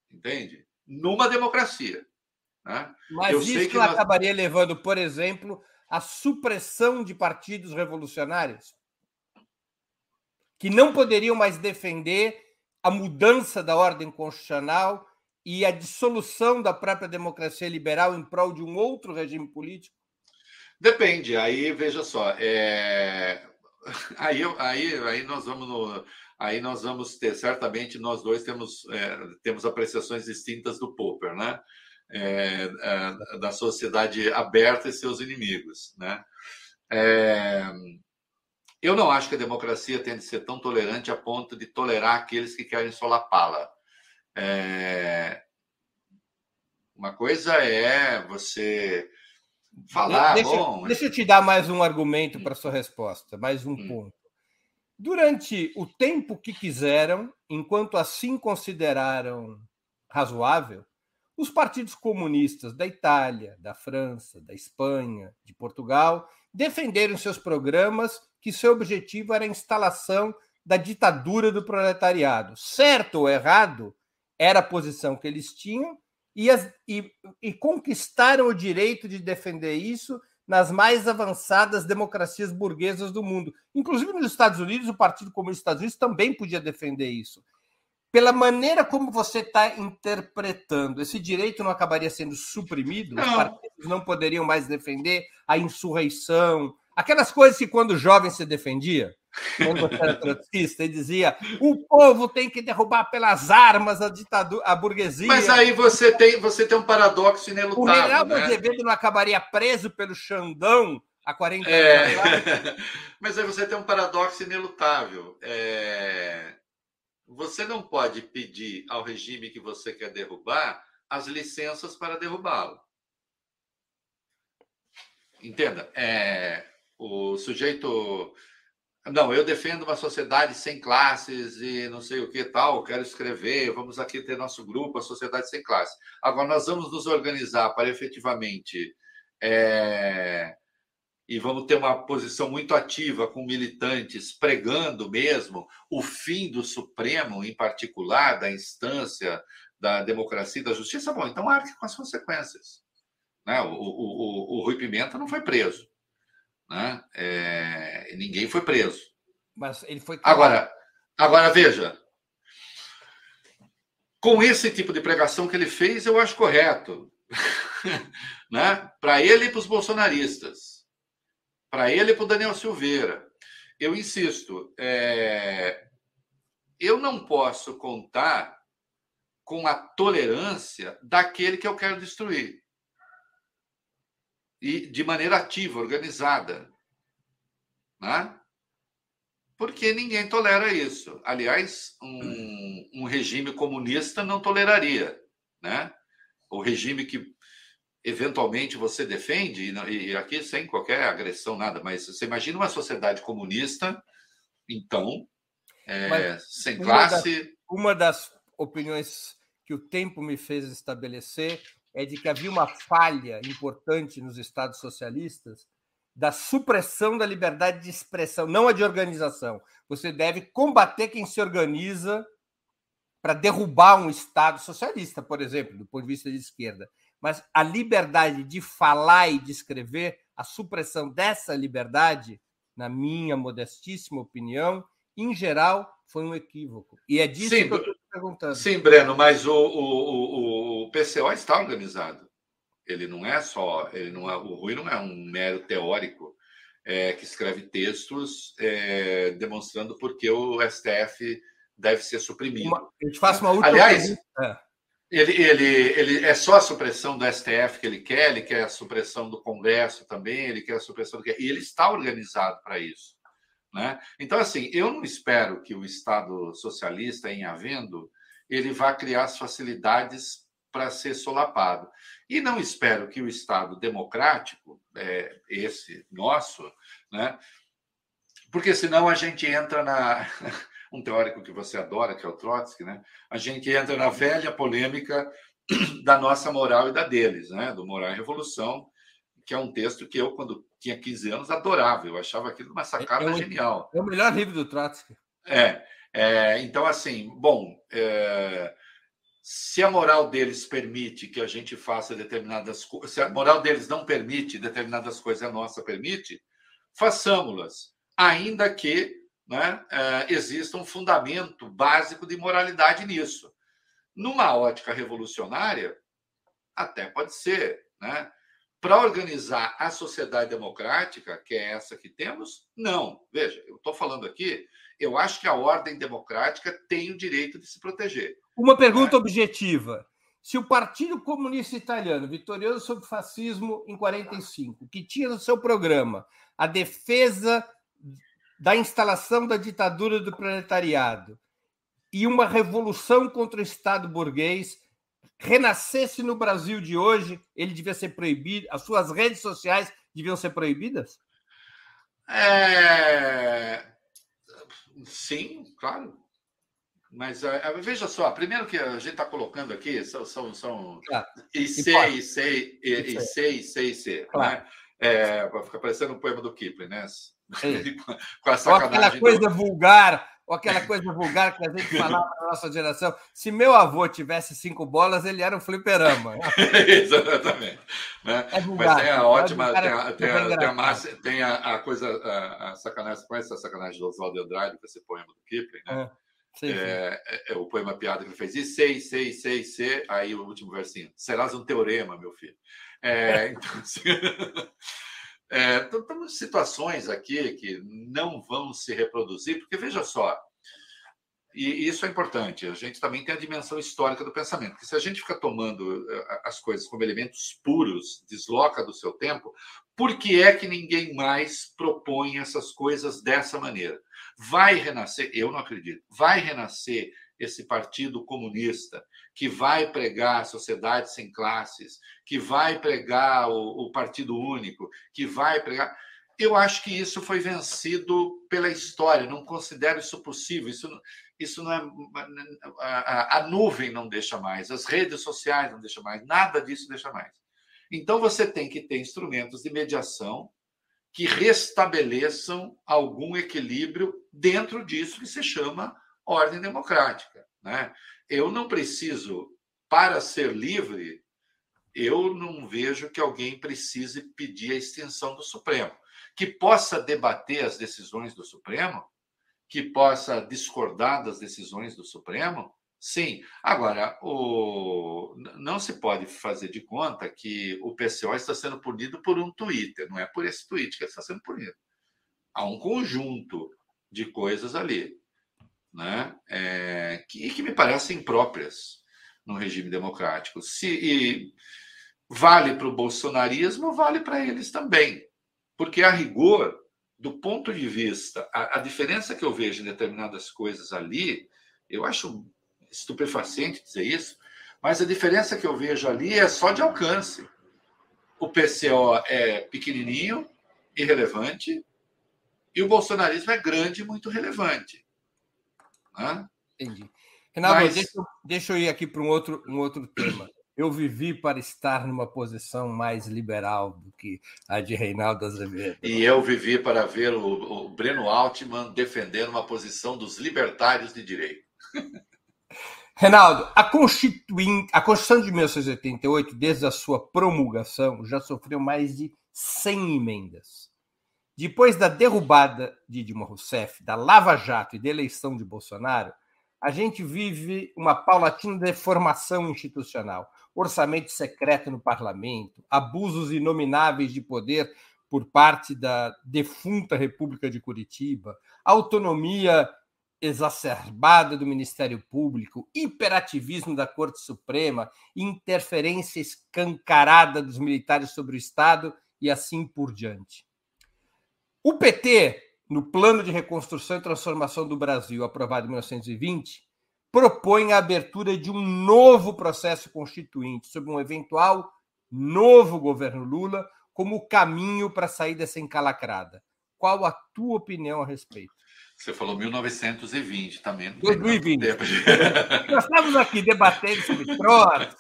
entende? Numa democracia. Né? Mas eu isso que nós... acabaria levando, por exemplo, à supressão de partidos revolucionários que não poderiam mais defender a mudança da ordem constitucional e a dissolução da própria democracia liberal em prol de um outro regime político? Depende. Aí, veja só, é... aí, aí, aí nós vamos no, aí nós vamos ter, certamente, nós dois temos, é, temos apreciações distintas do Popper, né? É, é, da sociedade aberta e seus inimigos, né? É, eu não acho que a democracia tem de ser tão tolerante a ponto de tolerar aqueles que querem solapá-la. É... Uma coisa é você falar. Deixa, bom, deixa eu te dar mais um argumento para sua resposta, mais um hum. ponto. Durante o tempo que quiseram, enquanto assim consideraram razoável, os partidos comunistas da Itália, da França, da Espanha, de Portugal defenderam seus programas que seu objetivo era a instalação da ditadura do proletariado. Certo ou errado, era a posição que eles tinham e, as, e, e conquistaram o direito de defender isso nas mais avançadas democracias burguesas do mundo. Inclusive nos Estados Unidos, o Partido Comunista dos Estados Unidos também podia defender isso. Pela maneira como você está interpretando, esse direito não acabaria sendo suprimido? Não. Os partidos não poderiam mais defender a insurreição, aquelas coisas que quando jovem se defendia, quando você era trotskista, e dizia o povo tem que derrubar pelas armas a ditadura, a burguesia. Mas aí você tem, você tem um paradoxo inelutável. O Reinaldo né? Azevedo não acabaria preso pelo Xandão há 40 é... anos [LAUGHS] Mas aí você tem um paradoxo inelutável. É... Você não pode pedir ao regime que você quer derrubar as licenças para derrubá-lo. Entenda, é... o sujeito não, eu defendo uma sociedade sem classes e não sei o que tal, quero escrever, vamos aqui ter nosso grupo, a sociedade sem classes. Agora, nós vamos nos organizar para efetivamente. É, e vamos ter uma posição muito ativa com militantes pregando mesmo o fim do Supremo, em particular, da instância da democracia e da justiça. Bom, então arque com as consequências. Né? O, o, o, o Rui Pimenta não foi preso né? É, ninguém foi preso. Mas ele foi. Agora, agora veja. Com esse tipo de pregação que ele fez, eu acho correto. [LAUGHS] né? Para ele e para os bolsonaristas. Para ele e para o Daniel Silveira. Eu insisto, é... eu não posso contar com a tolerância daquele que eu quero destruir e de maneira ativa, organizada. Né? Porque ninguém tolera isso. Aliás, um, um regime comunista não toleraria. Né? O regime que eventualmente você defende, e aqui sem qualquer agressão, nada, mas você imagina uma sociedade comunista, então, é, sem classe. Uma das, uma das opiniões que o tempo me fez estabelecer é de que havia uma falha importante nos estados socialistas da supressão da liberdade de expressão, não a de organização. Você deve combater quem se organiza para derrubar um Estado socialista, por exemplo, do ponto de vista de esquerda. Mas a liberdade de falar e de escrever, a supressão dessa liberdade, na minha modestíssima opinião, em geral, foi um equívoco. E é disso Sim, que eu estou perguntando. Sim, Breno, mas o, o, o o PCO está organizado. Ele não é só, ele não é, o Rui não é um mero teórico é, que escreve textos é, demonstrando por que o STF deve ser suprimido. Uma, eu te faço uma última Aliás, pergunta. Ele, ele, ele é só a supressão do STF que ele quer, ele quer a supressão do Congresso também, ele quer a supressão do e ele está organizado para isso. Né? Então, assim, eu não espero que o Estado socialista, em havendo, ele vá criar as facilidades para ser solapado. E não espero que o Estado democrático, é, esse nosso, né, porque senão a gente entra na. [LAUGHS] Um teórico que você adora, que é o Trotsky, né? A gente entra na velha polêmica [CLEARS THROAT] da nossa moral e da deles, né? Do Moral e Revolução, que é um texto que eu, quando tinha 15 anos, adorava. Eu achava aquilo uma sacada é, é genial. É o melhor livro do Trotsky. É. é então, assim, bom. É, se a moral deles permite que a gente faça determinadas coisas, se a moral deles não permite determinadas coisas, a nossa permite, façamos-las, ainda que né, é, exista um fundamento básico de moralidade nisso. Numa ótica revolucionária, até pode ser. Né? Para organizar a sociedade democrática, que é essa que temos, não. Veja, eu estou falando aqui, Eu acho que a ordem democrática tem o direito de se proteger. Uma pergunta é. objetiva. Se o Partido Comunista Italiano, vitorioso sobre o fascismo em 45, que tinha no seu programa a defesa da instalação da ditadura do proletariado e uma revolução contra o Estado burguês, renascesse no Brasil de hoje, ele devia ser proibido, as suas redes sociais deviam ser proibidas? É... Sim, claro. Mas uh, veja só, primeiro que a gente está colocando aqui são, são, são claro. IC, IC, IC, IC, IC. Claro. Né? É, ficar parecendo um poema do Kipling, né? [LAUGHS] Com a sacanagem. Aquela coisa do... vulgar, ou aquela coisa vulgar que a gente falava na nossa geração. Se meu avô tivesse cinco bolas, ele era um fliperama. [LAUGHS] Exatamente. Né? É vulgar, Mas tem a ótima, tem a, tem a, tem a, massa, tem a, a coisa, a, a sacanagem, conhece a sacanagem do Oswaldo Andrade, esse poema do Kipling, né? É. Sim, sim. É, é, é, o poema piada que ele fez. E sei, sei, sei, sei. Aí o último versinho. Serás um teorema, meu filho. É, então, assim, [LAUGHS] é, então, temos situações aqui que não vão se reproduzir, porque veja só, e isso é importante, a gente também tem a dimensão histórica do pensamento, porque se a gente fica tomando eh, as coisas como elementos puros, desloca do seu tempo, por que é que ninguém mais propõe essas coisas dessa maneira? Vai renascer, eu não acredito, vai renascer esse partido comunista que vai pregar sociedade sem classes, que vai pregar o, o partido único, que vai pregar. Eu acho que isso foi vencido pela história. Não considero isso possível. Isso, isso não é a, a nuvem não deixa mais, as redes sociais não deixam mais, nada disso deixa mais. Então você tem que ter instrumentos de mediação que restabeleçam algum equilíbrio dentro disso que se chama ordem democrática. Né? Eu não preciso, para ser livre, eu não vejo que alguém precise pedir a extinção do Supremo. Que possa debater as decisões do Supremo, que possa discordar das decisões do Supremo, sim. Agora, o... não se pode fazer de conta que o PCO está sendo punido por um Twitter, não é por esse tweet que ele está sendo punido. Há um conjunto de coisas ali né, é, que, que me parecem próprias no regime democrático. Se vale para o bolsonarismo, vale para eles também. Porque, a rigor, do ponto de vista, a, a, diferença que eu vejo em determinadas coisas ali, eu acho estupefaciente dizer isso, mas a diferença que eu vejo ali é só de alcance. O PCO é pequenininho, irrelevante, e o bolsonarismo é grande e muito relevante. Né? Entendi. Renato, Mas... deixa, deixa, eu ir aqui para um outro, um outro tema. Eu vivi para estar numa posição mais liberal do que a de Reinaldo Azevedo. E eu vivi para ver o, o Breno Altman defendendo uma posição dos libertários de direito. [LAUGHS] Reinaldo, a, Constituin... a Constituição de 1988, desde a sua promulgação, já sofreu mais de 100 emendas. Depois da derrubada de Dilma Rousseff, da Lava Jato e da eleição de Bolsonaro, a gente vive uma paulatina deformação institucional, orçamento secreto no parlamento, abusos inomináveis de poder por parte da defunta República de Curitiba, autonomia exacerbada do Ministério Público, hiperativismo da Corte Suprema, interferência escancarada dos militares sobre o Estado e assim por diante. O PT, no Plano de Reconstrução e Transformação do Brasil, aprovado em 1920, propõe a abertura de um novo processo constituinte sob um eventual novo governo Lula como caminho para sair dessa encalacrada. Qual a tua opinião a respeito? Você falou 1920 também. 2020. Nós estamos aqui debatendo sobre troças.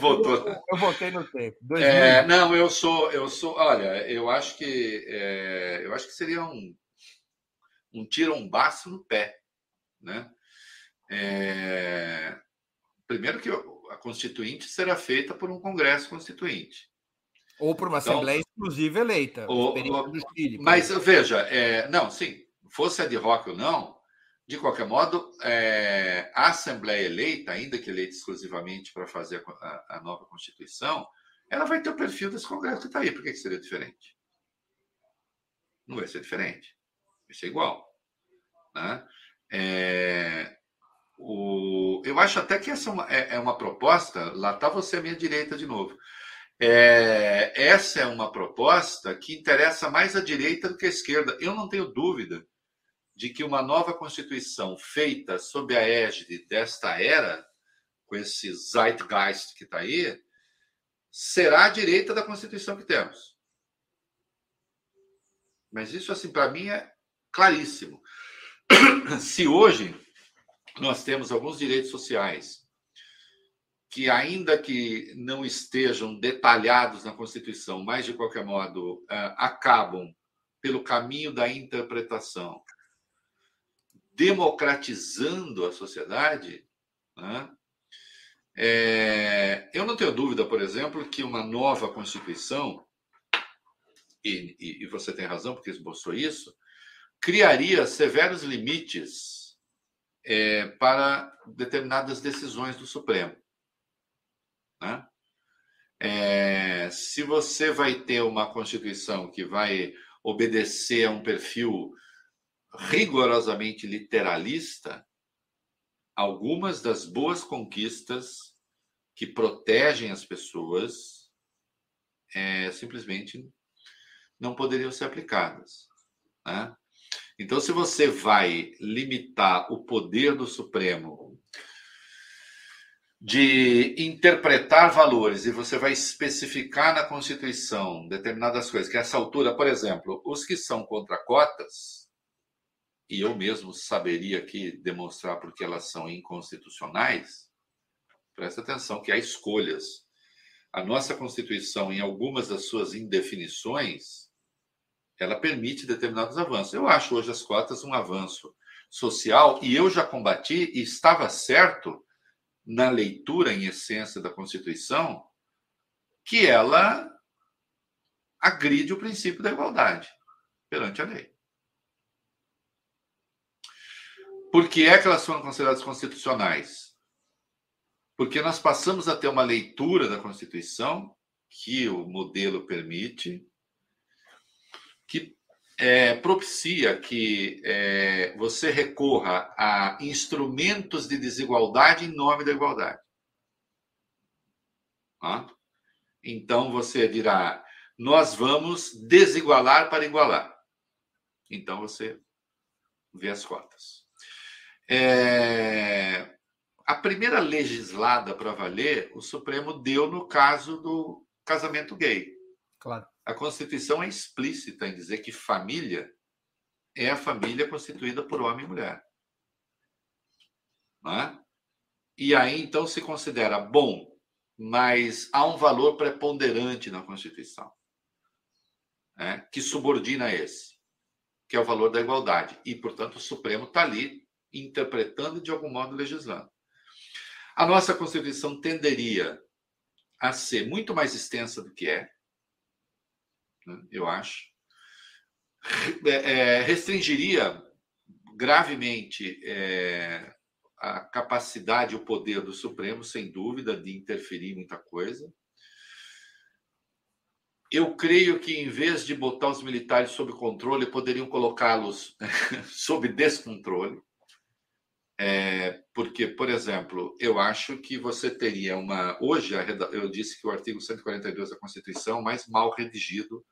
Voltou. Eu, eu voltei no tempo. É, não, eu sou, eu sou. Olha, eu acho que é, eu acho que seria um um tirombaço no pé, né? É, primeiro que a constituinte será feita por um congresso constituinte. Ou por uma então, assembleia exclusiva eleita. Ou, ou, Chile, mas veja, é, não, sim, fosse ad hoc ou não, de qualquer modo, é, a Assembleia eleita, ainda que eleita exclusivamente para fazer a, a, nova Constituição, ela vai ter o perfil desse Congresso que está aí. Por que, que seria diferente? Não vai ser diferente. Vai ser igual. Né? É, o, eu acho até que essa é uma, é, é uma proposta. Lá está você à minha direita de novo. É, essa é uma proposta que interessa mais à direita do que à esquerda. Eu não tenho dúvida de que uma nova Constituição feita sob a égide desta era, com esse zeitgeist que está aí, será a direita da Constituição que temos. Mas isso, assim, para mim é claríssimo. [COUGHS] Se hoje nós temos alguns direitos sociais que, ainda que não estejam detalhados na Constituição, mas de qualquer modo eh, acabam pelo caminho da interpretação, democratizando a sociedade, né? é, eu não tenho dúvida, por exemplo, que uma nova Constituição, e, e, e você tem razão porque esboçou isso, criaria severos limites é, para determinadas decisões do Supremo. Né? É, se você vai ter uma Constituição que vai obedecer a um perfil rigorosamente literalista, algumas das boas conquistas que protegem as pessoas é, simplesmente não poderiam ser aplicadas. Né? Então, se você vai limitar o poder do Supremo de interpretar valores e você vai especificar na Constituição determinadas coisas, que a essa altura, por exemplo, os que são contra cotas, e eu mesmo saberia aqui demonstrar porque elas são inconstitucionais, presta atenção que há escolhas. A nossa Constituição, em algumas das suas indefinições, ela permite determinados avanços. Eu acho hoje as cotas um avanço social e eu já combati e estava certo na leitura em essência da Constituição que ela agride o princípio da igualdade perante a lei. Por que é que elas foram consideradas constitucionais? Porque nós passamos a ter uma leitura da Constituição que o modelo permite, que é, propicia que é, você recorra a instrumentos de desigualdade em nome da igualdade. Ah? Então você dirá: nós vamos desigualar para igualar. Então você vê as cotas. É, a primeira legislada para valer, o Supremo deu no caso do casamento gay. Claro. A Constituição é explícita em dizer que família é a família constituída por homem e mulher. É? E aí, então, se considera bom, mas há um valor preponderante na Constituição é? que subordina esse, que é o valor da igualdade. E, portanto, o Supremo está ali interpretando e, de algum modo, legislando. A nossa Constituição tenderia a ser muito mais extensa do que é, né, eu acho, é, é, restringiria gravemente é, a capacidade o poder do Supremo, sem dúvida, de interferir em muita coisa. Eu creio que, em vez de botar os militares sob controle, poderiam colocá-los [LAUGHS] sob descontrole. É, porque, por exemplo, eu acho que você teria uma. Hoje, eu disse que o artigo 142 da Constituição é mais mal redigido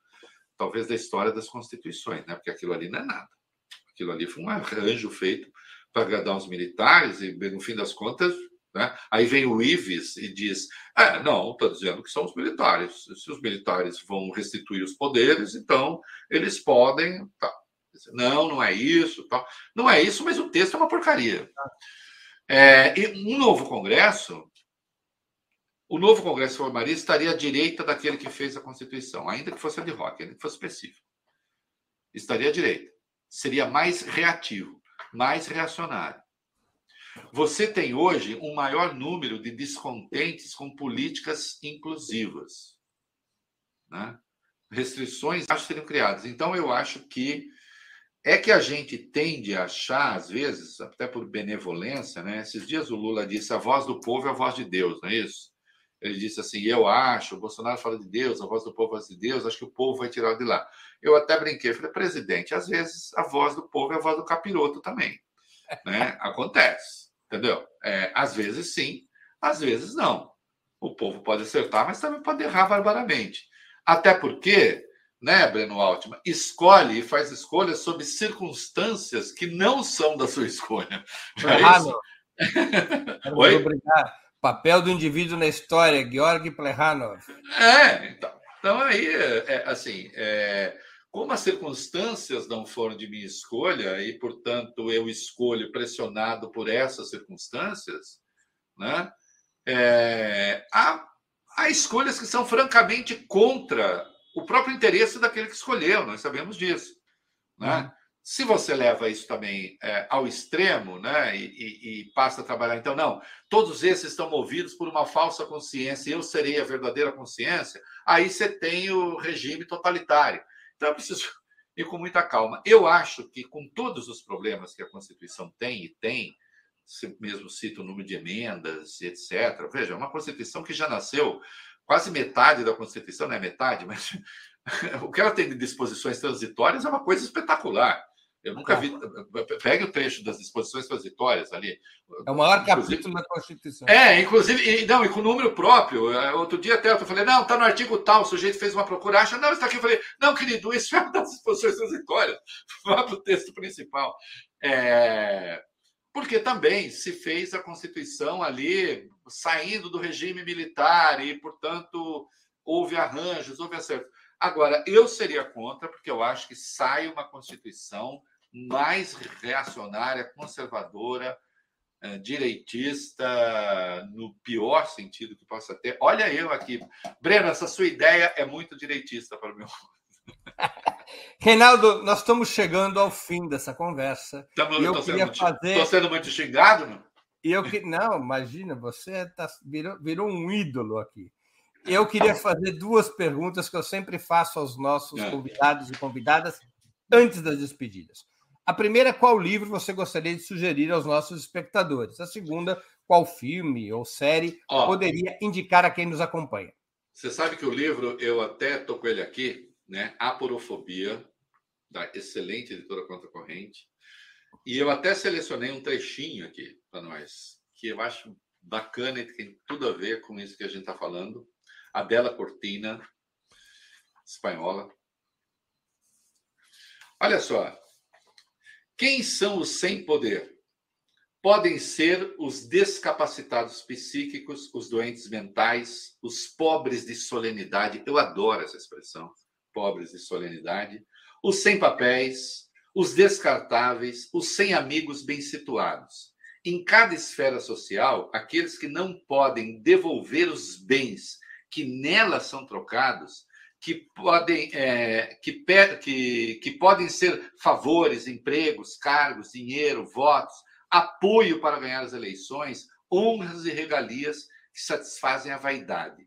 talvez da história das constituições, né? Porque aquilo ali não é nada. Aquilo ali foi um arranjo feito para agradar os militares e, no fim das contas, né? Aí vem o Ives e diz: é, não, está dizendo que são os militares. Se os militares vão restituir os poderes, então eles podem. Tá. Não, não é isso. Tá. Não é isso, mas o texto é uma porcaria. É, e um novo Congresso o novo Congresso formaria estaria à direita daquele que fez a Constituição, ainda que fosse a de rock, ainda que fosse específico. Estaria à direita. Seria mais reativo, mais reacionário. Você tem hoje um maior número de descontentes com políticas inclusivas. Né? Restrições acho seriam criadas. Então, eu acho que é que a gente tende a achar, às vezes, até por benevolência, né? Esses dias o Lula disse: a voz do povo é a voz de Deus, não é isso? Ele disse assim: Eu acho, o Bolsonaro fala de Deus, a voz do povo é de Deus, acho que o povo vai tirar de lá. Eu até brinquei, falei, presidente, às vezes a voz do povo é a voz do capiroto também. Né? [LAUGHS] Acontece, entendeu? É, às vezes sim, às vezes não. O povo pode acertar, mas também pode errar barbaramente. Até porque, né, Breno Altman, escolhe e faz escolhas sob circunstâncias que não são da sua escolha. É isso? [LAUGHS] Oi? Obrigado Papel do indivíduo na história, Georg Plekhanov. É, então, então aí, é, assim, é, como as circunstâncias não foram de minha escolha e, portanto, eu escolho pressionado por essas circunstâncias, né? É, há, há escolhas que são francamente contra o próprio interesse daquele que escolheu, nós sabemos disso. Né? Uhum. Se você leva isso também é, ao extremo, né, e, e, e, passa a trabalhar, então, não, todos esses estão movidos por uma falsa consciência, eu serei a verdadeira consciência, aí você tem o regime totalitário. Então, eu preciso [LAUGHS] ir com muita calma. Eu acho que, com todos os problemas que a Constituição tem, e tem, mesmo cito o número de emendas, etc. Veja, é uma Constituição que já nasceu, quase metade da Constituição, não é metade, mas [LAUGHS] o que ela tem de disposições transitórias é uma coisa espetacular. Eu nunca vi. Pegue o trecho das disposições transitórias ali. É o maior capítulo da Constituição. É, inclusive, e, não, e com número próprio. É, outro dia até eu falei, não, está no artigo tal, o sujeito fez uma procura, acha, não, está aqui. Eu falei, não, querido, isso é uma [LAUGHS] das disposições transitórias. [LAUGHS] Vá para o texto principal. É, porque também se fez a Constituição ali saindo do regime militar e, portanto, houve arranjos, houve acerto. Agora, eu seria contra, porque eu acho que sai uma Constituição mais reacionária, conservadora, eh, direitista, no pior sentido que possa ter. Olha eu aqui. Breno, essa sua ideia é muito direitista para o meu. Reinaldo, nós estamos chegando ao fim dessa conversa. Estamos, eu queria sendo, fazer. Estou sendo muito xingado, não? E eu que não, imagina, você tá, virou, virou um ídolo aqui. Eu queria fazer duas perguntas que eu sempre faço aos nossos é. convidados e convidadas antes das despedidas. A primeira, qual livro você gostaria de sugerir aos nossos espectadores? A segunda, qual filme ou série Ó, poderia indicar a quem nos acompanha? Você sabe que o livro, eu até estou com ele aqui, né? Aporofobia, da excelente editora Contra Corrente. E eu até selecionei um trechinho aqui para nós, que eu acho bacana e tem tudo a ver com isso que a gente está falando. Adela Cortina, espanhola. Olha só. Quem são os sem poder? Podem ser os descapacitados psíquicos, os doentes mentais, os pobres de solenidade. Eu adoro essa expressão, pobres de solenidade. Os sem papéis, os descartáveis, os sem amigos bem situados. Em cada esfera social, aqueles que não podem devolver os bens que nelas são trocados, que podem, é, que, que, que podem ser favores, empregos, cargos, dinheiro, votos, apoio para ganhar as eleições, honras e regalias que satisfazem a vaidade.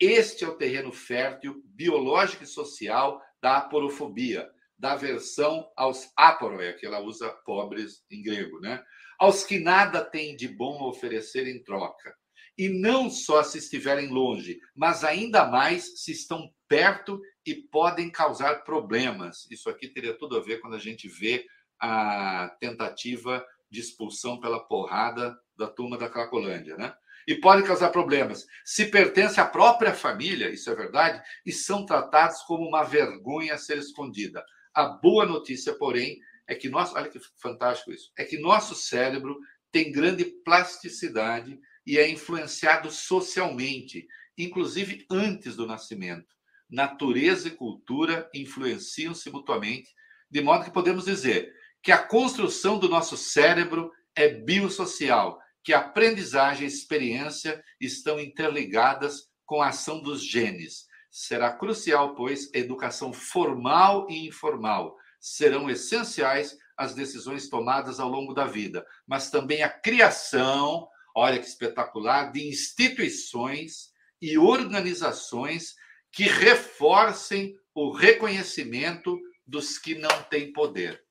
Este é o terreno fértil, biológico e social da aporofobia, da aversão aos aporoi, que ela usa pobres em grego, né? Aos que nada têm de bom a oferecer em troca e não só se estiverem longe, mas ainda mais se estão perto e podem causar problemas. Isso aqui teria tudo a ver quando a gente vê a tentativa de expulsão pela porrada da turma da Cracolândia, né? E podem causar problemas. Se pertence à própria família, isso é verdade, e são tratados como uma vergonha a ser escondida. A boa notícia, porém, é que nosso, olha que fantástico isso, é que nosso cérebro tem grande plasticidade e é influenciado socialmente, inclusive antes do nascimento. Natureza e cultura influenciam-se mutuamente, de modo que podemos dizer que a construção do nosso cérebro é biosocial, que aprendizagem e experiência estão interligadas com a ação dos genes. Será crucial, pois, a educação formal e informal serão essenciais as decisões tomadas ao longo da vida, mas também a criação, olha que espetacular, de instituições e organizações que reforcem o reconhecimento dos que não têm poder.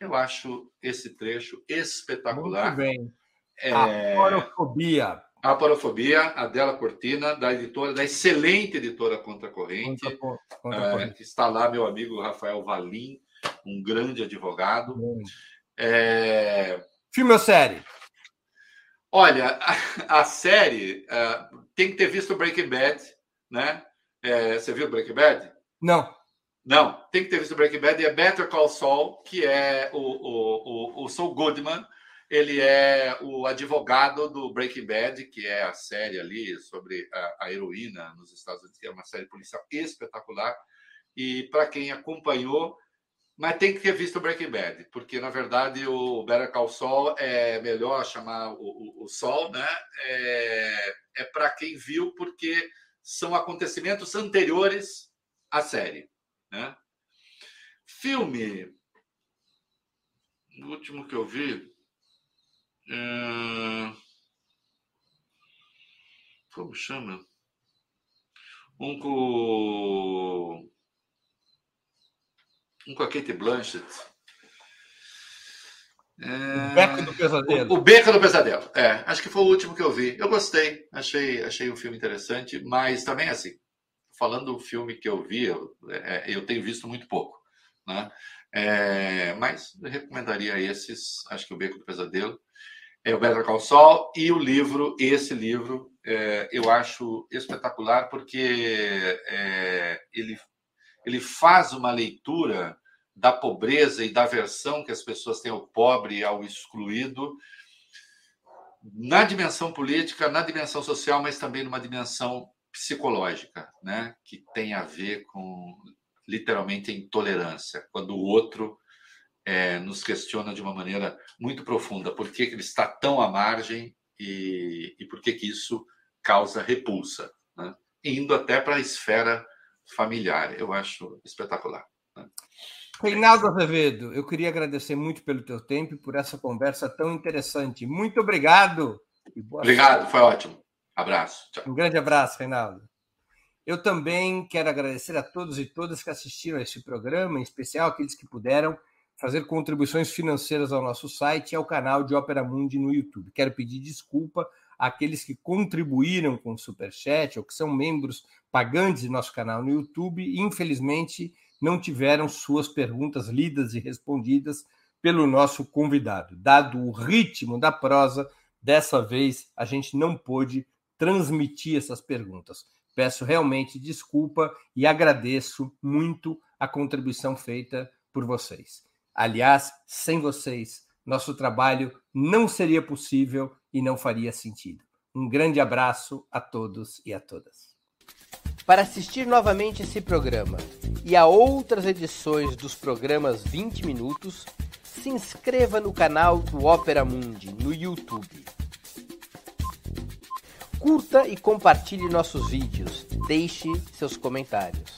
Eu acho esse trecho espetacular. Muito bem. É... A porofobia, A Porofobia, a Dela Cortina, da editora, da excelente editora Contra Corrente. Contra, contra é, está lá meu amigo Rafael Valim, um grande advogado. É... Filme ou série? Olha, a, a série uh, tem que ter visto Breaking Bad, né? É, você viu Breaking Bad? Não. Não, tem que ter visto Breaking Bad e é Better Call Saul, que é o, o, o, o Saul Goodman, ele é o advogado do Breaking Bad, que é a série ali sobre a, a heroína nos Estados Unidos, que é uma série policial espetacular. E para quem acompanhou, mas tem que ter visto Breaking Bad, porque na verdade o Better Call Saul é melhor chamar o, o, o Sol, né? É, é para quem viu, porque são acontecimentos anteriores à série, né? Filme, o último que eu vi, é... como chama? Um com um com a Kate Blanchett. É... O Beco do Pesadelo. O, o, Beco do Pesadelo. É, acho que foi o último que eu vi. Eu gostei, achei, achei um filme interessante, mas também assim, falando do filme que eu vi, eu, é, eu tenho visto muito pouco, né? É, mas eu recomendaria esses, acho que o Beco do Pesadelo, é o Better Call Saul e o livro, esse livro, é, eu acho espetacular porque é, ele ele faz uma leitura da pobreza e da aversão que as pessoas têm ao pobre ao excluído, na dimensão política, na dimensão social, mas também numa dimensão psicológica, né? que tem a ver com literalmente a intolerância, quando o outro é, nos questiona de uma maneira muito profunda por que, que ele está tão à margem e, e por que, que isso causa repulsa, né? indo até para a esfera familiar. Eu acho espetacular. Né? Reinaldo Azevedo, eu queria agradecer muito pelo teu tempo e por essa conversa tão interessante. Muito obrigado. obrigado, foi ótimo. Abraço. Tchau. Um grande abraço, Reinaldo. Eu também quero agradecer a todos e todas que assistiram a este programa, em especial aqueles que puderam fazer contribuições financeiras ao nosso site e ao canal de Opera Mundi no YouTube. Quero pedir desculpa àqueles que contribuíram com o Superchat ou que são membros pagantes de nosso canal no YouTube e, infelizmente, não tiveram suas perguntas lidas e respondidas pelo nosso convidado. Dado o ritmo da prosa, dessa vez a gente não pôde transmitir essas perguntas. Peço realmente desculpa e agradeço muito a contribuição feita por vocês. Aliás, sem vocês, nosso trabalho não seria possível e não faria sentido. Um grande abraço a todos e a todas. Para assistir novamente esse programa e a outras edições dos programas 20 Minutos, se inscreva no canal do Opera Mundi no YouTube. Curta e compartilhe nossos vídeos, deixe seus comentários.